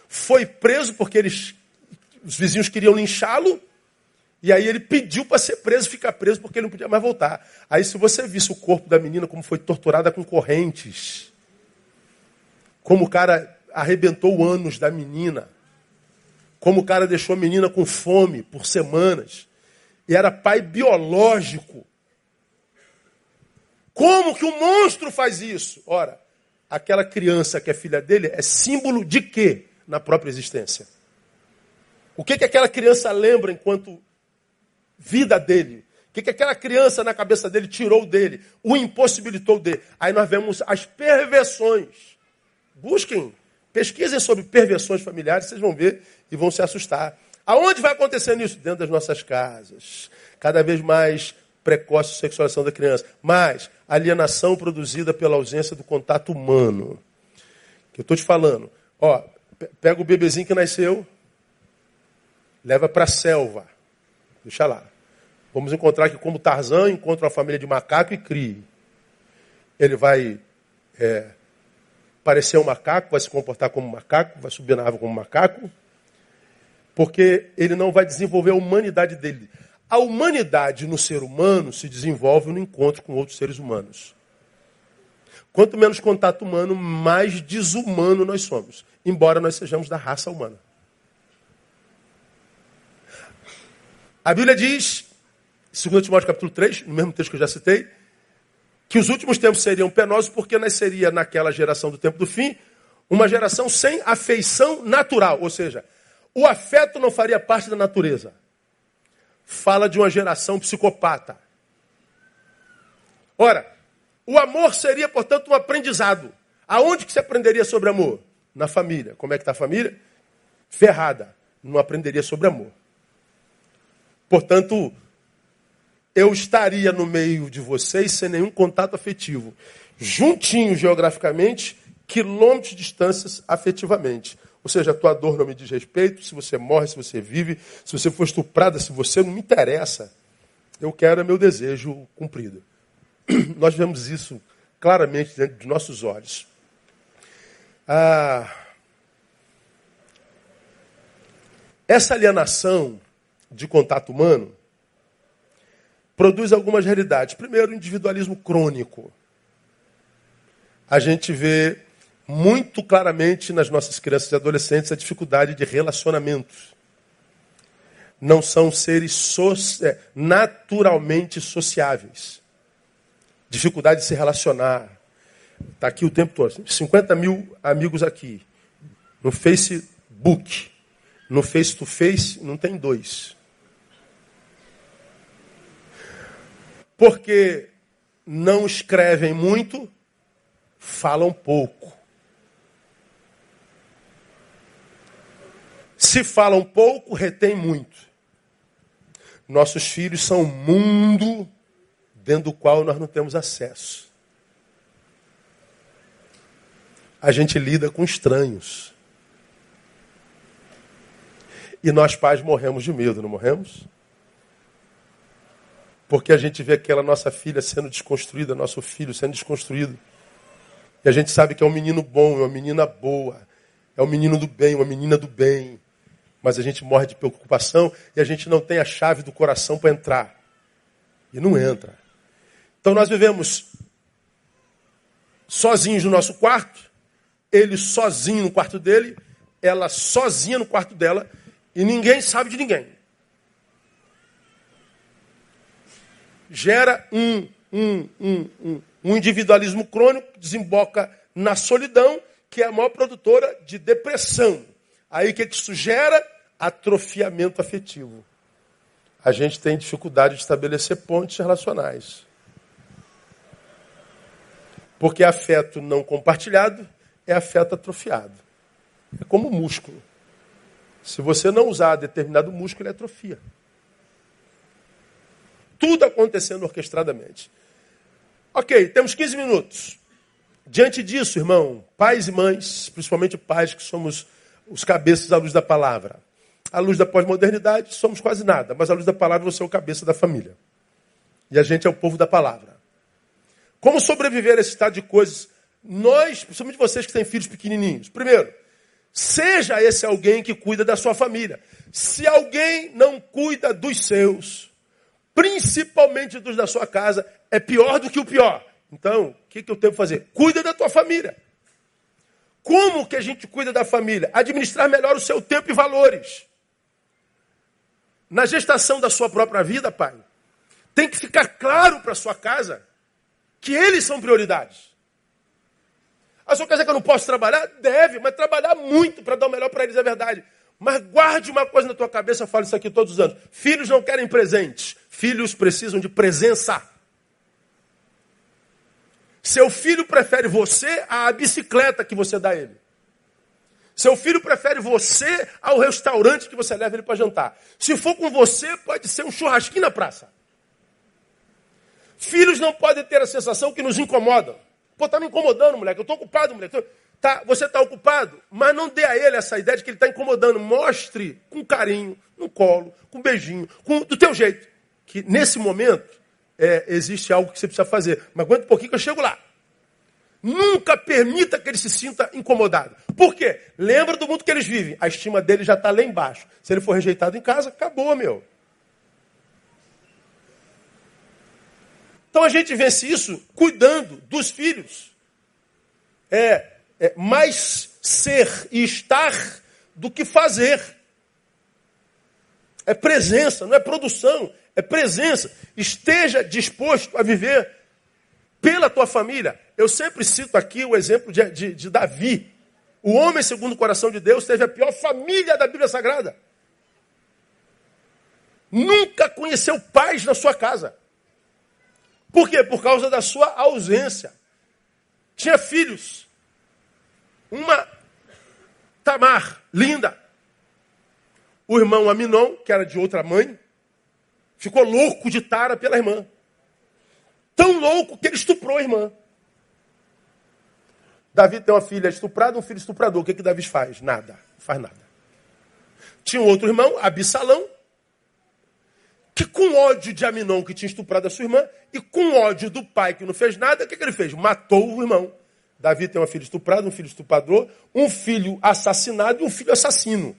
foi preso porque eles, os vizinhos queriam linchá-lo, e aí ele pediu para ser preso, ficar preso, porque ele não podia mais voltar. Aí se você visse o corpo da menina como foi torturada com correntes, como o cara arrebentou o ânus da menina, como o cara deixou a menina com fome por semanas, e era pai biológico. Como que um monstro faz isso? Ora, aquela criança que é filha dele é símbolo de quê na própria existência? O que, que aquela criança lembra enquanto vida dele. O que, que aquela criança na cabeça dele tirou dele, o impossibilitou dele. Aí nós vemos as perversões. Busquem, pesquisem sobre perversões familiares, vocês vão ver e vão se assustar. Aonde vai acontecendo isso? Dentro das nossas casas. Cada vez mais precoce sexualização da criança. Mais alienação produzida pela ausência do contato humano. Que eu estou te falando. Ó, pega o bebezinho que nasceu, leva para a selva. Deixa lá. Vamos encontrar que, como Tarzan, encontra uma família de macaco e crie. Ele vai é, parecer um macaco, vai se comportar como um macaco, vai subir na árvore como um macaco, porque ele não vai desenvolver a humanidade dele. A humanidade no ser humano se desenvolve no encontro com outros seres humanos. Quanto menos contato humano, mais desumano nós somos, embora nós sejamos da raça humana. A Bíblia diz 2 Timóteo capítulo 3, no mesmo texto que eu já citei, que os últimos tempos seriam penosos porque nasceria naquela geração do tempo do fim uma geração sem afeição natural, ou seja, o afeto não faria parte da natureza. Fala de uma geração psicopata. Ora, o amor seria, portanto, um aprendizado. Aonde que se aprenderia sobre amor? Na família. Como é que está a família? Ferrada. Não aprenderia sobre amor. Portanto, eu estaria no meio de vocês sem nenhum contato afetivo. Juntinho geograficamente, quilômetros de distâncias afetivamente. Ou seja, a tua dor não me diz respeito, se você morre, se você vive, se você for estuprada, se você não me interessa. Eu quero é meu desejo cumprido. Nós vemos isso claramente diante de nossos olhos. Ah, essa alienação de contato humano produz algumas realidades. Primeiro, individualismo crônico. A gente vê muito claramente nas nossas crianças e adolescentes a dificuldade de relacionamentos. Não são seres so é, naturalmente sociáveis. Dificuldade de se relacionar. Está aqui o tempo todo. 50 mil amigos aqui. No Facebook. No face to face não tem dois. Porque não escrevem muito, falam pouco. Se falam pouco, retém muito. Nossos filhos são um mundo dentro do qual nós não temos acesso. A gente lida com estranhos. E nós pais morremos de medo, não morremos? Porque a gente vê aquela nossa filha sendo desconstruída, nosso filho sendo desconstruído. E a gente sabe que é um menino bom, é uma menina boa, é um menino do bem, uma menina do bem mas a gente morre de preocupação e a gente não tem a chave do coração para entrar. E não entra. Então nós vivemos sozinhos no nosso quarto, ele sozinho no quarto dele, ela sozinha no quarto dela, e ninguém sabe de ninguém. Gera um, um, um, um, um individualismo crônico desemboca na solidão, que é a maior produtora de depressão. Aí o que, que isso gera? Atrofiamento afetivo. A gente tem dificuldade de estabelecer pontes relacionais. Porque afeto não compartilhado é afeto atrofiado. É como músculo. Se você não usar determinado músculo, ele atrofia. Tudo acontecendo orquestradamente. Ok, temos 15 minutos. Diante disso, irmão, pais e mães, principalmente pais que somos os cabeças à luz da palavra. À luz da pós-modernidade, somos quase nada, mas à luz da palavra, você é o cabeça da família. E a gente é o povo da palavra. Como sobreviver a esse estado de coisas? Nós, principalmente vocês que têm filhos pequenininhos. Primeiro, seja esse alguém que cuida da sua família. Se alguém não cuida dos seus, principalmente dos da sua casa, é pior do que o pior. Então, o que, que eu tenho que fazer? Cuida da tua família. Como que a gente cuida da família? Administrar melhor o seu tempo e valores. Na gestação da sua própria vida, pai, tem que ficar claro para sua casa que eles são prioridades. A sua casa que eu não posso trabalhar? Deve, mas trabalhar muito para dar o melhor para eles é verdade. Mas guarde uma coisa na tua cabeça, eu falo isso aqui todos os anos. Filhos não querem presentes, filhos precisam de presença. Seu filho prefere você à bicicleta que você dá a ele. Seu filho prefere você ao restaurante que você leva ele para jantar. Se for com você, pode ser um churrasquinho na praça. Filhos não podem ter a sensação que nos incomodam. Pô, tá me incomodando, moleque. Eu estou ocupado, moleque. Tá, você está ocupado, mas não dê a ele essa ideia de que ele está incomodando. Mostre com carinho, no colo, com beijinho, com, do teu jeito. Que nesse momento é, existe algo que você precisa fazer. Mas aguenta um pouquinho que eu chego lá. Nunca permita que ele se sinta incomodado. Por quê? Lembra do mundo que eles vivem. A estima dele já está lá embaixo. Se ele for rejeitado em casa, acabou, meu. Então a gente vence isso cuidando dos filhos. É, é mais ser e estar do que fazer. É presença, não é produção é presença. Esteja disposto a viver pela tua família. Eu sempre cito aqui o exemplo de, de, de Davi. O homem, segundo o coração de Deus, teve a pior família da Bíblia Sagrada. Nunca conheceu paz na sua casa. Por quê? Por causa da sua ausência. Tinha filhos. Uma Tamar, linda. O irmão Aminon, que era de outra mãe, Ficou louco de tara pela irmã. Tão louco que ele estuprou a irmã. Davi tem uma filha estuprada, um filho estuprador. O que, que Davi faz? Nada. Não faz nada. Tinha um outro irmão, Absalão, que com ódio de Aminon, que tinha estuprado a sua irmã, e com ódio do pai, que não fez nada, o que, que ele fez? Matou o irmão. Davi tem uma filha estuprada, um filho estuprador, um filho assassinado e um filho assassino.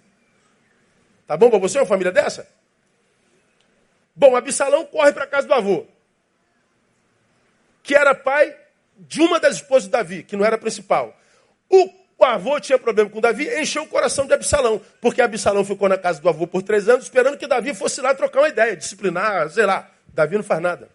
Tá bom para você uma família dessa? Bom, Absalão corre para a casa do avô, que era pai de uma das esposas de Davi, que não era a principal. O avô tinha problema com Davi, encheu o coração de Absalão, porque Absalão ficou na casa do avô por três anos, esperando que Davi fosse lá trocar uma ideia, disciplinar, sei lá. Davi não faz nada.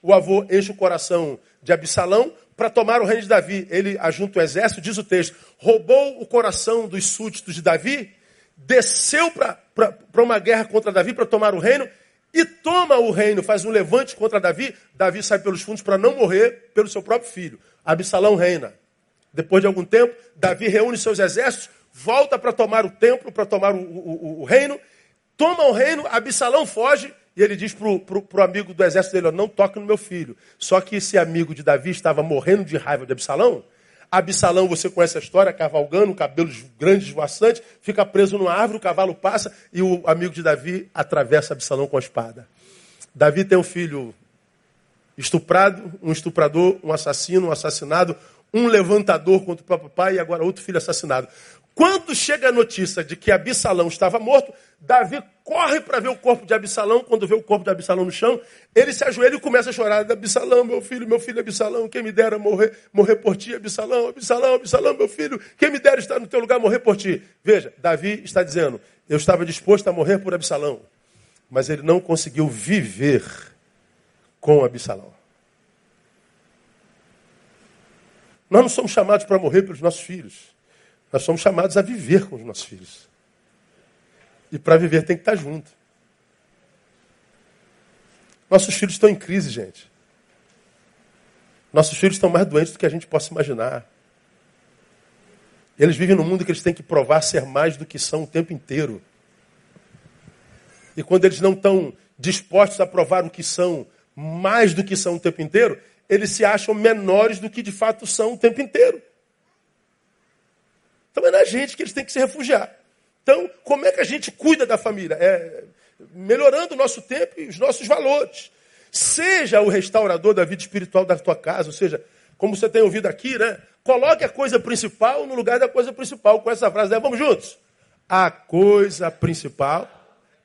O avô enche o coração de Absalão para tomar o reino de Davi. Ele ajunta o exército, diz o texto, roubou o coração dos súditos de Davi, desceu para uma guerra contra Davi para tomar o reino e toma o reino, faz um levante contra Davi. Davi sai pelos fundos para não morrer pelo seu próprio filho. Absalão reina. Depois de algum tempo, Davi reúne seus exércitos, volta para tomar o templo, para tomar o, o, o, reino, toma o reino, Absalão foge e ele diz para o amigo do exército dele: Não toque no meu filho. Só que esse amigo de Davi estava morrendo de raiva de Absalão. Absalão, você conhece a história, cavalgando, cabelos grandes, voaçantes, fica preso numa árvore, o cavalo passa e o amigo de Davi atravessa Absalão com a espada. Davi tem um filho estuprado, um estuprador, um assassino, um assassinado, um levantador contra o próprio pai e agora outro filho assassinado. Quando chega a notícia de que Absalão estava morto, Davi corre para ver o corpo de Absalão. Quando vê o corpo de Absalão no chão, ele se ajoelha e começa a chorar: Absalão, meu filho, meu filho Absalão, quem me dera morrer, morrer por ti, Absalão, Absalão, Absalão, meu filho, quem me dera estar no teu lugar morrer por ti. Veja, Davi está dizendo: Eu estava disposto a morrer por Absalão, mas ele não conseguiu viver com Absalão. Nós não somos chamados para morrer pelos nossos filhos. Nós somos chamados a viver com os nossos filhos. E para viver tem que estar junto. Nossos filhos estão em crise, gente. Nossos filhos estão mais doentes do que a gente possa imaginar. Eles vivem num mundo que eles têm que provar ser mais do que são o tempo inteiro. E quando eles não estão dispostos a provar o que são mais do que são o tempo inteiro, eles se acham menores do que de fato são o tempo inteiro. Então é na gente que eles têm que se refugiar. Então, como é que a gente cuida da família? É melhorando o nosso tempo e os nossos valores. Seja o restaurador da vida espiritual da tua casa, ou seja, como você tem ouvido aqui, né? Coloque a coisa principal no lugar da coisa principal. Com essa frase, né? vamos juntos. A coisa principal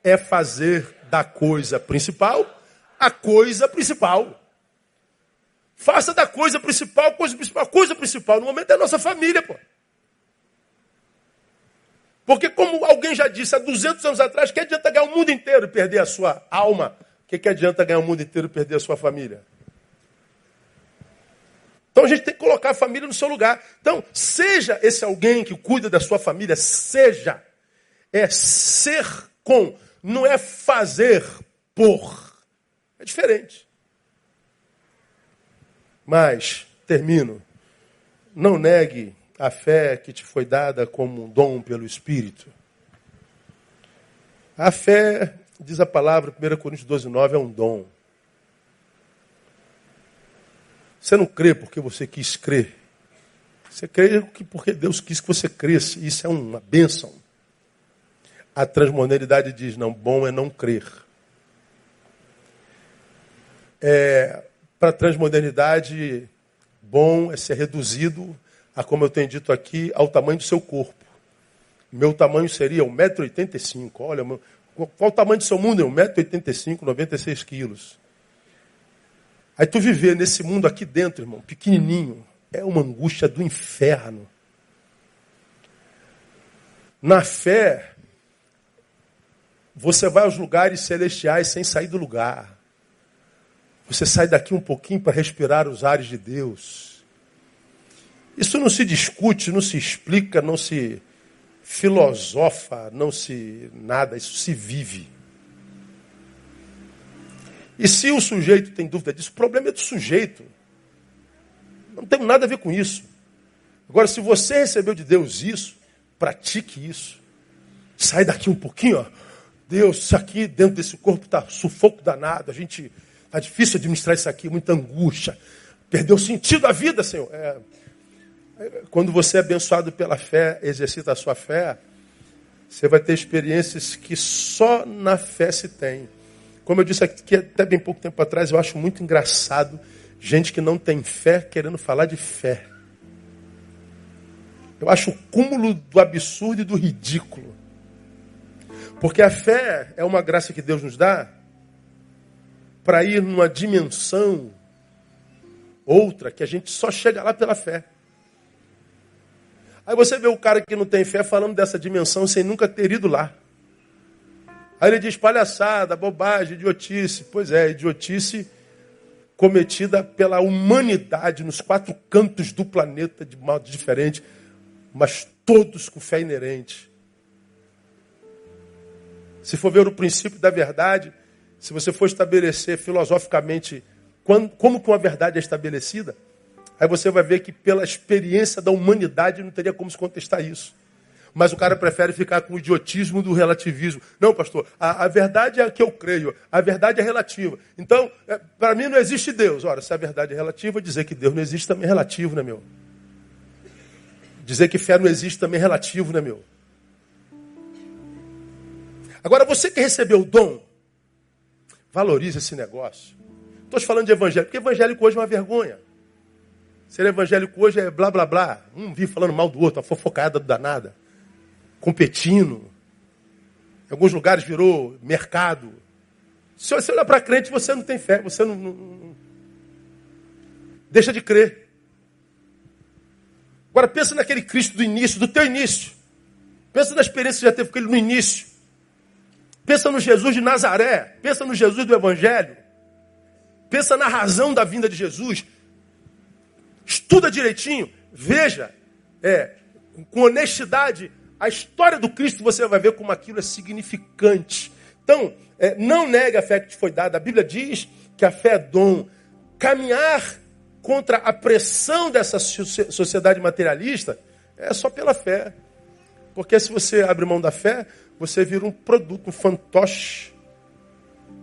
é fazer da coisa principal a coisa principal. Faça da coisa principal, coisa principal, coisa principal. No momento é a nossa família, pô. Porque como alguém já disse há 200 anos atrás, que adianta ganhar o mundo inteiro e perder a sua alma? O que, que adianta ganhar o mundo inteiro e perder a sua família? Então a gente tem que colocar a família no seu lugar. Então, seja esse alguém que cuida da sua família, seja. É ser com, não é fazer por. É diferente. Mas, termino, não negue a fé que te foi dada como um dom pelo Espírito. A fé, diz a palavra, 1 Coríntios 12, 9, é um dom. Você não crê porque você quis crer. Você crê porque Deus quis que você cresça. Isso é uma bênção. A transmodernidade diz, não, bom é não crer. É, para a transmodernidade, bom é ser reduzido a, como eu tenho dito aqui, ao tamanho do seu corpo. Meu tamanho seria 1,85m. Olha, qual o tamanho do seu mundo? 1,85m, 96 quilos. Aí tu viver nesse mundo aqui dentro, irmão, pequenininho, é uma angústia do inferno. Na fé, você vai aos lugares celestiais sem sair do lugar. Você sai daqui um pouquinho para respirar os ares de Deus. Isso não se discute, não se explica, não se filosofa, não se nada, isso se vive. E se o sujeito tem dúvida disso, o problema é do sujeito. Não tem nada a ver com isso. Agora, se você recebeu de Deus isso, pratique isso. Sai daqui um pouquinho, ó. Deus, isso aqui dentro desse corpo está sufoco danado. A gente Está difícil administrar isso aqui, muita angústia. Perdeu o sentido da vida, Senhor. É, quando você é abençoado pela fé, exercita a sua fé, você vai ter experiências que só na fé se tem. Como eu disse aqui até bem pouco tempo atrás, eu acho muito engraçado gente que não tem fé querendo falar de fé. Eu acho o cúmulo do absurdo e do ridículo. Porque a fé é uma graça que Deus nos dá para ir numa dimensão outra que a gente só chega lá pela fé. Aí você vê o cara que não tem fé falando dessa dimensão sem nunca ter ido lá. Aí ele diz palhaçada, bobagem, idiotice. Pois é, idiotice cometida pela humanidade nos quatro cantos do planeta de modo diferente, mas todos com fé inerente. Se for ver o princípio da verdade, se você for estabelecer filosoficamente como que uma verdade é estabelecida, aí você vai ver que pela experiência da humanidade não teria como se contestar isso. Mas o cara prefere ficar com o idiotismo do relativismo. Não, pastor, a, a verdade é a que eu creio, a verdade é relativa. Então, é, para mim não existe Deus. Ora, se a verdade é relativa, dizer que Deus não existe também é relativo, né, meu? Dizer que fé não existe também é relativo, né, meu? Agora, você que recebeu o dom, valorize esse negócio. Estou te falando de evangelho, porque evangélico hoje é uma vergonha. Ser evangélico hoje é blá blá blá. Um vive falando mal do outro, uma fofocada danada competindo. Em alguns lugares virou mercado. Se você olhar para crente, você não tem fé, você não, não, não, deixa de crer. Agora pensa naquele Cristo do início, do teu início. Pensa na experiência que já teve com ele no início. Pensa no Jesus de Nazaré. Pensa no Jesus do Evangelho. Pensa na razão da vinda de Jesus. Estuda direitinho. Veja, é, com honestidade, a história do Cristo, você vai ver como aquilo é significante. Então, é, não negue a fé que te foi dada. A Bíblia diz que a fé é dom. Caminhar contra a pressão dessa sociedade materialista é só pela fé. Porque se você abre mão da fé, você vira um produto, um fantoche,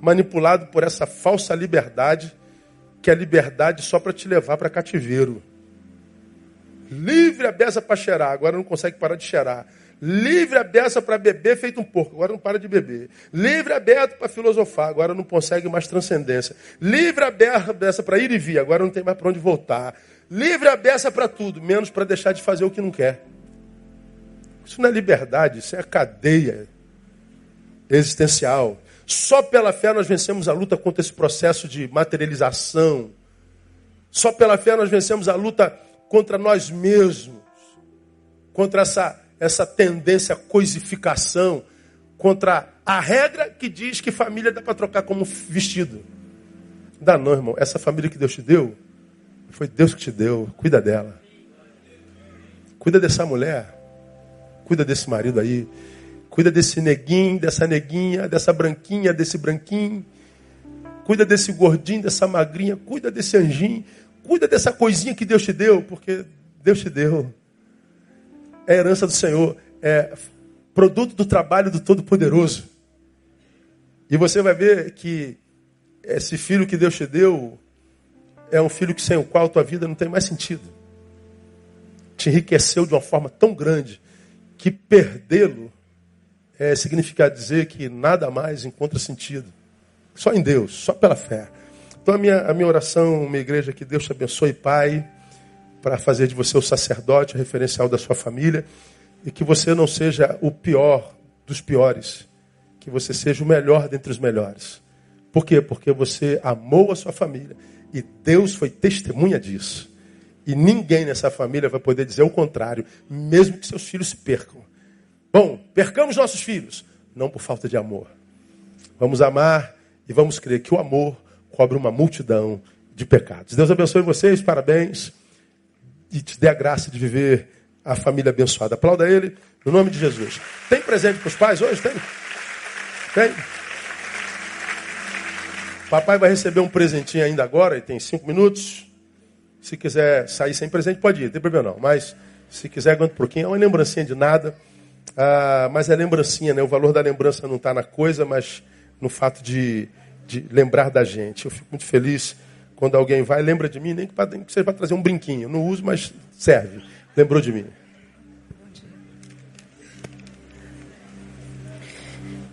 manipulado por essa falsa liberdade, que é liberdade só para te levar para cativeiro. Livre a beça para cheirar, agora não consegue parar de cheirar. Livre a beça para beber, feito um porco, agora não para de beber. Livre aberto para filosofar, agora não consegue mais transcendência. Livre a beça para ir e vir, agora não tem mais para onde voltar. Livre a beça para tudo, menos para deixar de fazer o que não quer. Isso não é liberdade, isso é cadeia existencial. Só pela fé nós vencemos a luta contra esse processo de materialização. Só pela fé nós vencemos a luta contra nós mesmos, contra essa essa tendência à coisificação, contra a regra que diz que família dá para trocar como vestido. Dá não, irmão. Essa família que Deus te deu, foi Deus que te deu. Cuida dela. Cuida dessa mulher. Cuida desse marido aí. Cuida desse neguinho, dessa neguinha, dessa branquinha, desse branquinho. Cuida desse gordinho, dessa magrinha. Cuida desse anjinho. Cuida dessa coisinha que Deus te deu, porque Deus te deu é herança do Senhor, é produto do trabalho do Todo-Poderoso. E você vai ver que esse filho que Deus te deu é um filho que sem o qual a tua vida não tem mais sentido. Te enriqueceu de uma forma tão grande que perdê-lo é, significa dizer que nada mais encontra sentido. Só em Deus, só pela fé. Então a minha, a minha oração, minha igreja, é que Deus te abençoe, Pai para fazer de você o sacerdote, o referencial da sua família, e que você não seja o pior dos piores, que você seja o melhor dentre os melhores. Por quê? Porque você amou a sua família e Deus foi testemunha disso. E ninguém nessa família vai poder dizer o contrário, mesmo que seus filhos se percam. Bom, percamos nossos filhos, não por falta de amor. Vamos amar e vamos crer que o amor cobre uma multidão de pecados. Deus abençoe vocês, parabéns e te dê a graça de viver a família abençoada. Aplauda ele, no nome de Jesus. Tem presente para os pais hoje? Tem? Tem? Papai vai receber um presentinho ainda agora, e tem cinco minutos. Se quiser sair sem presente, pode ir, não tem problema não. Mas se quiser, aguenta um pouquinho. É uma lembrancinha de nada. Ah, mas é lembrancinha, né? O valor da lembrança não está na coisa, mas no fato de, de lembrar da gente. Eu fico muito feliz quando alguém vai, lembra de mim, nem que, seja para trazer um brinquinho. Não uso, mas serve. Lembrou de mim.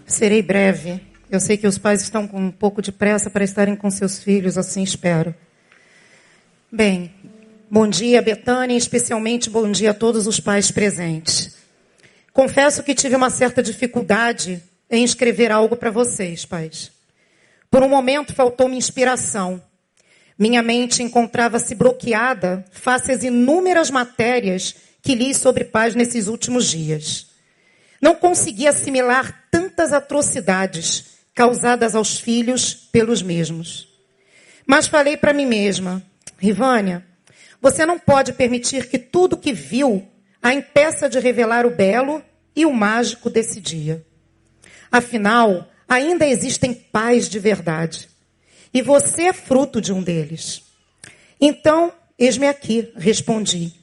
Serei breve. Eu sei que os pais estão com um pouco de pressa para estarem com seus filhos, assim espero. Bem, bom dia, Betânia, especialmente bom dia a todos os pais presentes. Confesso que tive uma certa dificuldade em escrever algo para vocês, pais. Por um momento faltou-me inspiração. Minha mente encontrava-se bloqueada face às inúmeras matérias que li sobre paz nesses últimos dias. Não consegui assimilar tantas atrocidades causadas aos filhos pelos mesmos. Mas falei para mim mesma, Rivânia, você não pode permitir que tudo que viu a impeça de revelar o belo e o mágico desse dia. Afinal, ainda existem pais de verdade. E você é fruto de um deles. Então, eis-me aqui, respondi.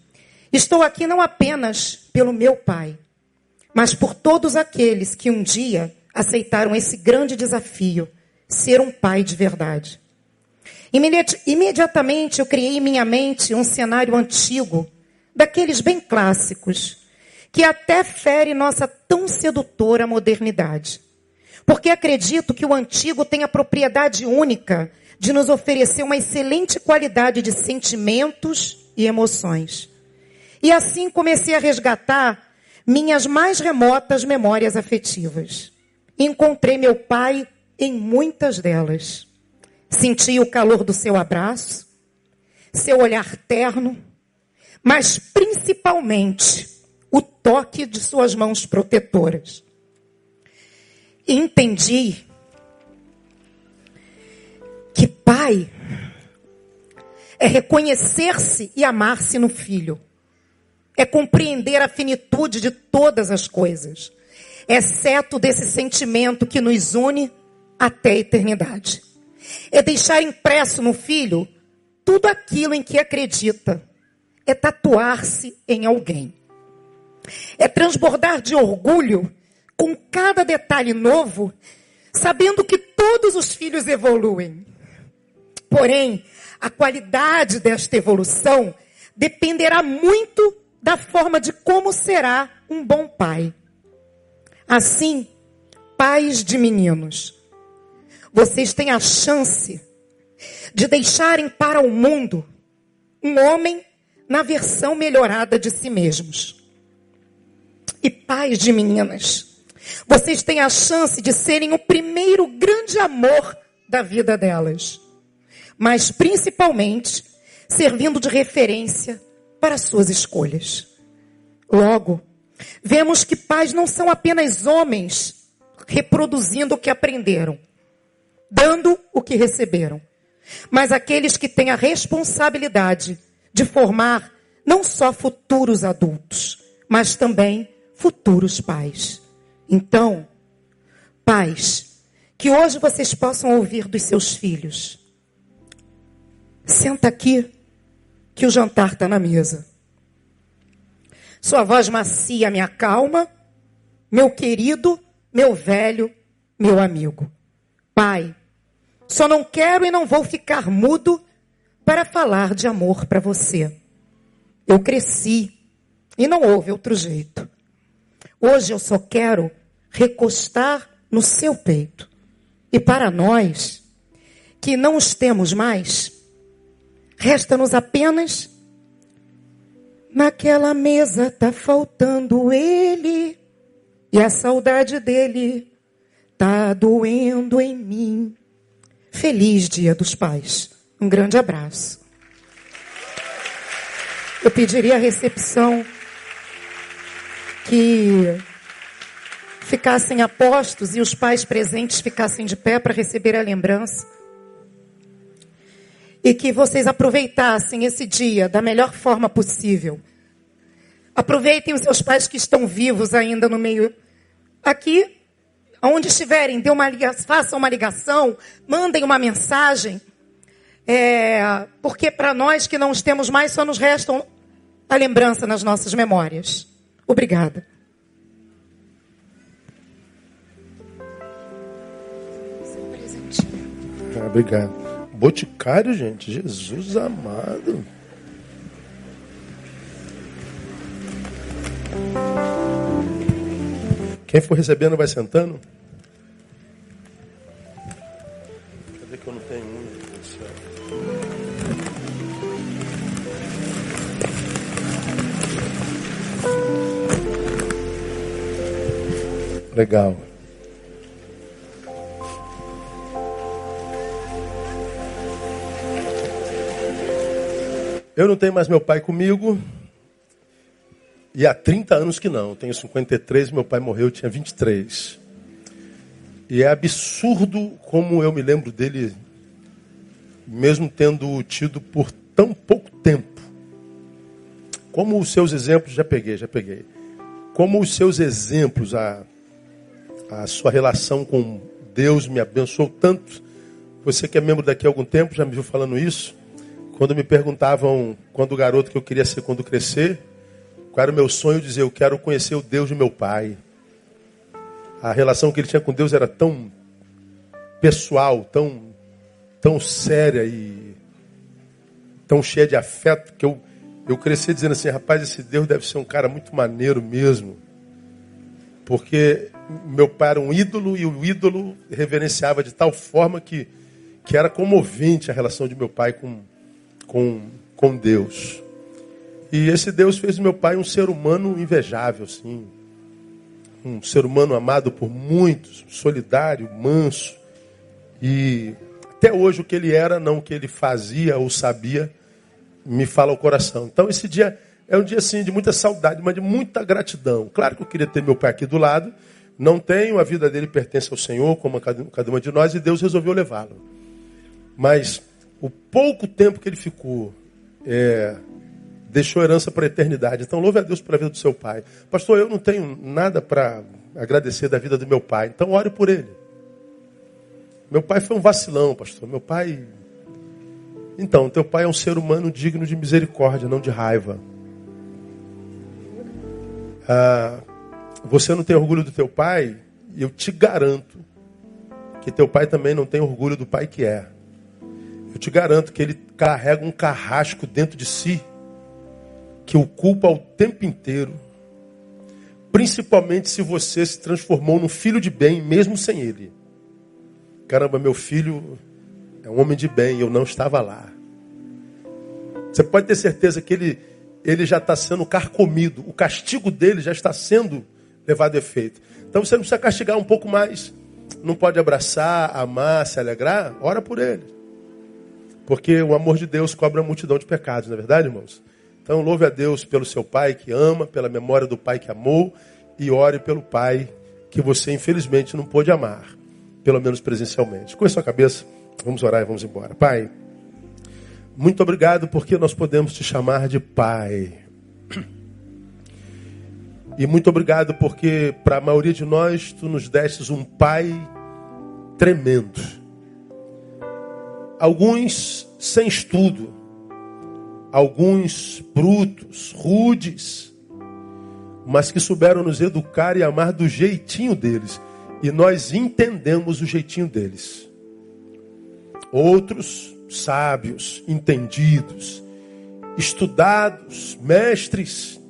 Estou aqui não apenas pelo meu pai, mas por todos aqueles que um dia aceitaram esse grande desafio, ser um pai de verdade. Imediatamente eu criei em minha mente um cenário antigo, daqueles bem clássicos, que até fere nossa tão sedutora modernidade. Porque acredito que o antigo tem a propriedade única de nos oferecer uma excelente qualidade de sentimentos e emoções. E assim comecei a resgatar minhas mais remotas memórias afetivas. Encontrei meu pai em muitas delas. Senti o calor do seu abraço, seu olhar terno, mas principalmente o toque de suas mãos protetoras. E entendi que pai é reconhecer-se e amar-se no filho. É compreender a finitude de todas as coisas, exceto desse sentimento que nos une até a eternidade. É deixar impresso no filho tudo aquilo em que acredita. É tatuar-se em alguém. É transbordar de orgulho com cada detalhe novo, sabendo que todos os filhos evoluem. Porém, a qualidade desta evolução dependerá muito da forma de como será um bom pai. Assim, pais de meninos, vocês têm a chance de deixarem para o mundo um homem na versão melhorada de si mesmos. E pais de meninas, vocês têm a chance de serem o primeiro grande amor da vida delas. Mas principalmente servindo de referência para suas escolhas. Logo, vemos que pais não são apenas homens reproduzindo o que aprenderam, dando o que receberam, mas aqueles que têm a responsabilidade de formar não só futuros adultos, mas também futuros pais. Então, pais, que hoje vocês possam ouvir dos seus filhos. Senta aqui, que o jantar está na mesa. Sua voz macia me acalma, meu querido, meu velho, meu amigo. Pai, só não quero e não vou ficar mudo para falar de amor para você. Eu cresci e não houve outro jeito. Hoje eu só quero recostar no seu peito. E para nós, que não os temos mais, resta-nos apenas naquela mesa tá faltando ele e a saudade dele tá doendo em mim. Feliz Dia dos Pais. Um grande abraço. Eu pediria a recepção que ficassem apostos e os pais presentes ficassem de pé para receber a lembrança. E que vocês aproveitassem esse dia da melhor forma possível. Aproveitem os seus pais que estão vivos ainda no meio. Aqui Onde estiverem, dê uma façam uma ligação, mandem uma mensagem. É, porque para nós que não os temos mais, só nos restam a lembrança nas nossas memórias. Obrigada. Ah, obrigado. Boticário, gente. Jesus amado. Quem for recebendo vai sentando. Legal. Eu não tenho mais meu pai comigo. E há 30 anos que não. Tenho 53, meu pai morreu, eu tinha 23. E é absurdo como eu me lembro dele, mesmo tendo tido por tão pouco tempo. Como os seus exemplos, já peguei, já peguei. Como os seus exemplos, a, a sua relação com Deus me abençoou tanto. Você que é membro daqui há algum tempo já me viu falando isso. Quando me perguntavam quando o garoto que eu queria ser quando crescer, qual era o meu sonho, eu dizia, eu quero conhecer o Deus de meu pai. A relação que ele tinha com Deus era tão pessoal, tão, tão séria e tão cheia de afeto que eu, eu cresci dizendo assim, rapaz, esse Deus deve ser um cara muito maneiro mesmo. Porque meu pai era um ídolo e o ídolo reverenciava de tal forma que, que era comovente a relação de meu pai com, com, com Deus. E esse Deus fez meu pai um ser humano invejável, assim. Um ser humano amado por muitos, solidário, manso. E até hoje o que ele era, não o que ele fazia ou sabia, me fala o coração. Então esse dia é um dia assim de muita saudade, mas de muita gratidão. Claro que eu queria ter meu pai aqui do lado. Não tenho, a vida dele pertence ao Senhor, como a cada uma de nós, e Deus resolveu levá-lo. Mas o pouco tempo que ele ficou, é, deixou herança para a eternidade. Então, louve a Deus pela vida do seu pai. Pastor, eu não tenho nada para agradecer da vida do meu pai, então ore por ele. Meu pai foi um vacilão, pastor. Meu pai. Então, teu pai é um ser humano digno de misericórdia, não de raiva. Ah, você não tem orgulho do teu pai, eu te garanto que teu pai também não tem orgulho do pai que é. Eu te garanto que ele carrega um carrasco dentro de si que o culpa o tempo inteiro, principalmente se você se transformou num filho de bem, mesmo sem ele. Caramba, meu filho é um homem de bem, eu não estava lá. Você pode ter certeza que ele, ele já está sendo carcomido, o castigo dele já está sendo levado a efeito. Então você não precisa castigar um pouco mais. Não pode abraçar, amar, se alegrar? Ora por ele. Porque o amor de Deus cobre a multidão de pecados, não é verdade, irmãos? Então louve a Deus pelo seu pai que ama, pela memória do pai que amou, e ore pelo pai que você infelizmente não pôde amar, pelo menos presencialmente. Com a sua cabeça, vamos orar e vamos embora. Pai, muito obrigado porque nós podemos te chamar de pai. E muito obrigado porque, para a maioria de nós, tu nos destes um pai tremendo. Alguns sem estudo, alguns brutos, rudes, mas que souberam nos educar e amar do jeitinho deles. E nós entendemos o jeitinho deles. Outros sábios, entendidos, estudados, mestres,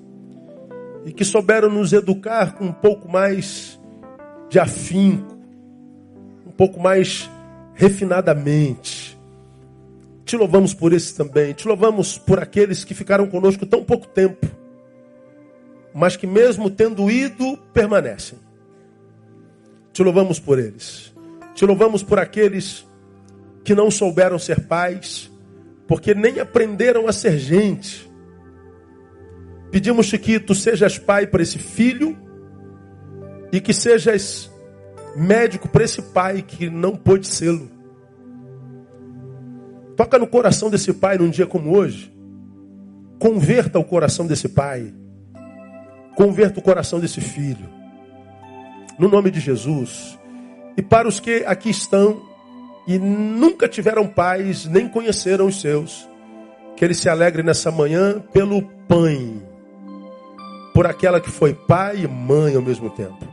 e que souberam nos educar com um pouco mais de afinco, um pouco mais refinadamente. Te louvamos por esses também, te louvamos por aqueles que ficaram conosco tão pouco tempo, mas que mesmo tendo ido, permanecem. Te louvamos por eles. Te louvamos por aqueles que não souberam ser pais, porque nem aprenderam a ser gente Pedimos que tu sejas pai para esse filho e que sejas médico para esse pai que não pôde sê-lo. Toca no coração desse pai num dia como hoje. Converta o coração desse pai. Converta o coração desse filho. No nome de Jesus. E para os que aqui estão e nunca tiveram pais, nem conheceram os seus, que eles se alegrem nessa manhã pelo pão por aquela que foi pai e mãe ao mesmo tempo.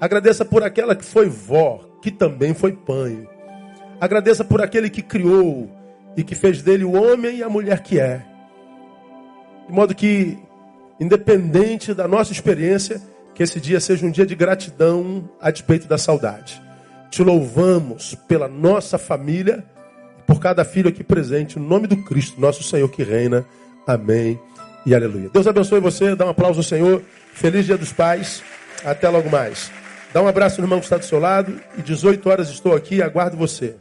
Agradeça por aquela que foi vó, que também foi pai. Agradeça por aquele que criou e que fez dele o homem e a mulher que é. De modo que, independente da nossa experiência, que esse dia seja um dia de gratidão a despeito da saudade. Te louvamos pela nossa família, por cada filho aqui presente, no nome do Cristo, nosso Senhor que reina. Amém e aleluia. Deus abençoe você, dá um aplauso ao Senhor. Feliz Dia dos Pais. Até logo mais. Dá um abraço no irmão que está do seu lado. E 18 horas estou aqui aguardo você.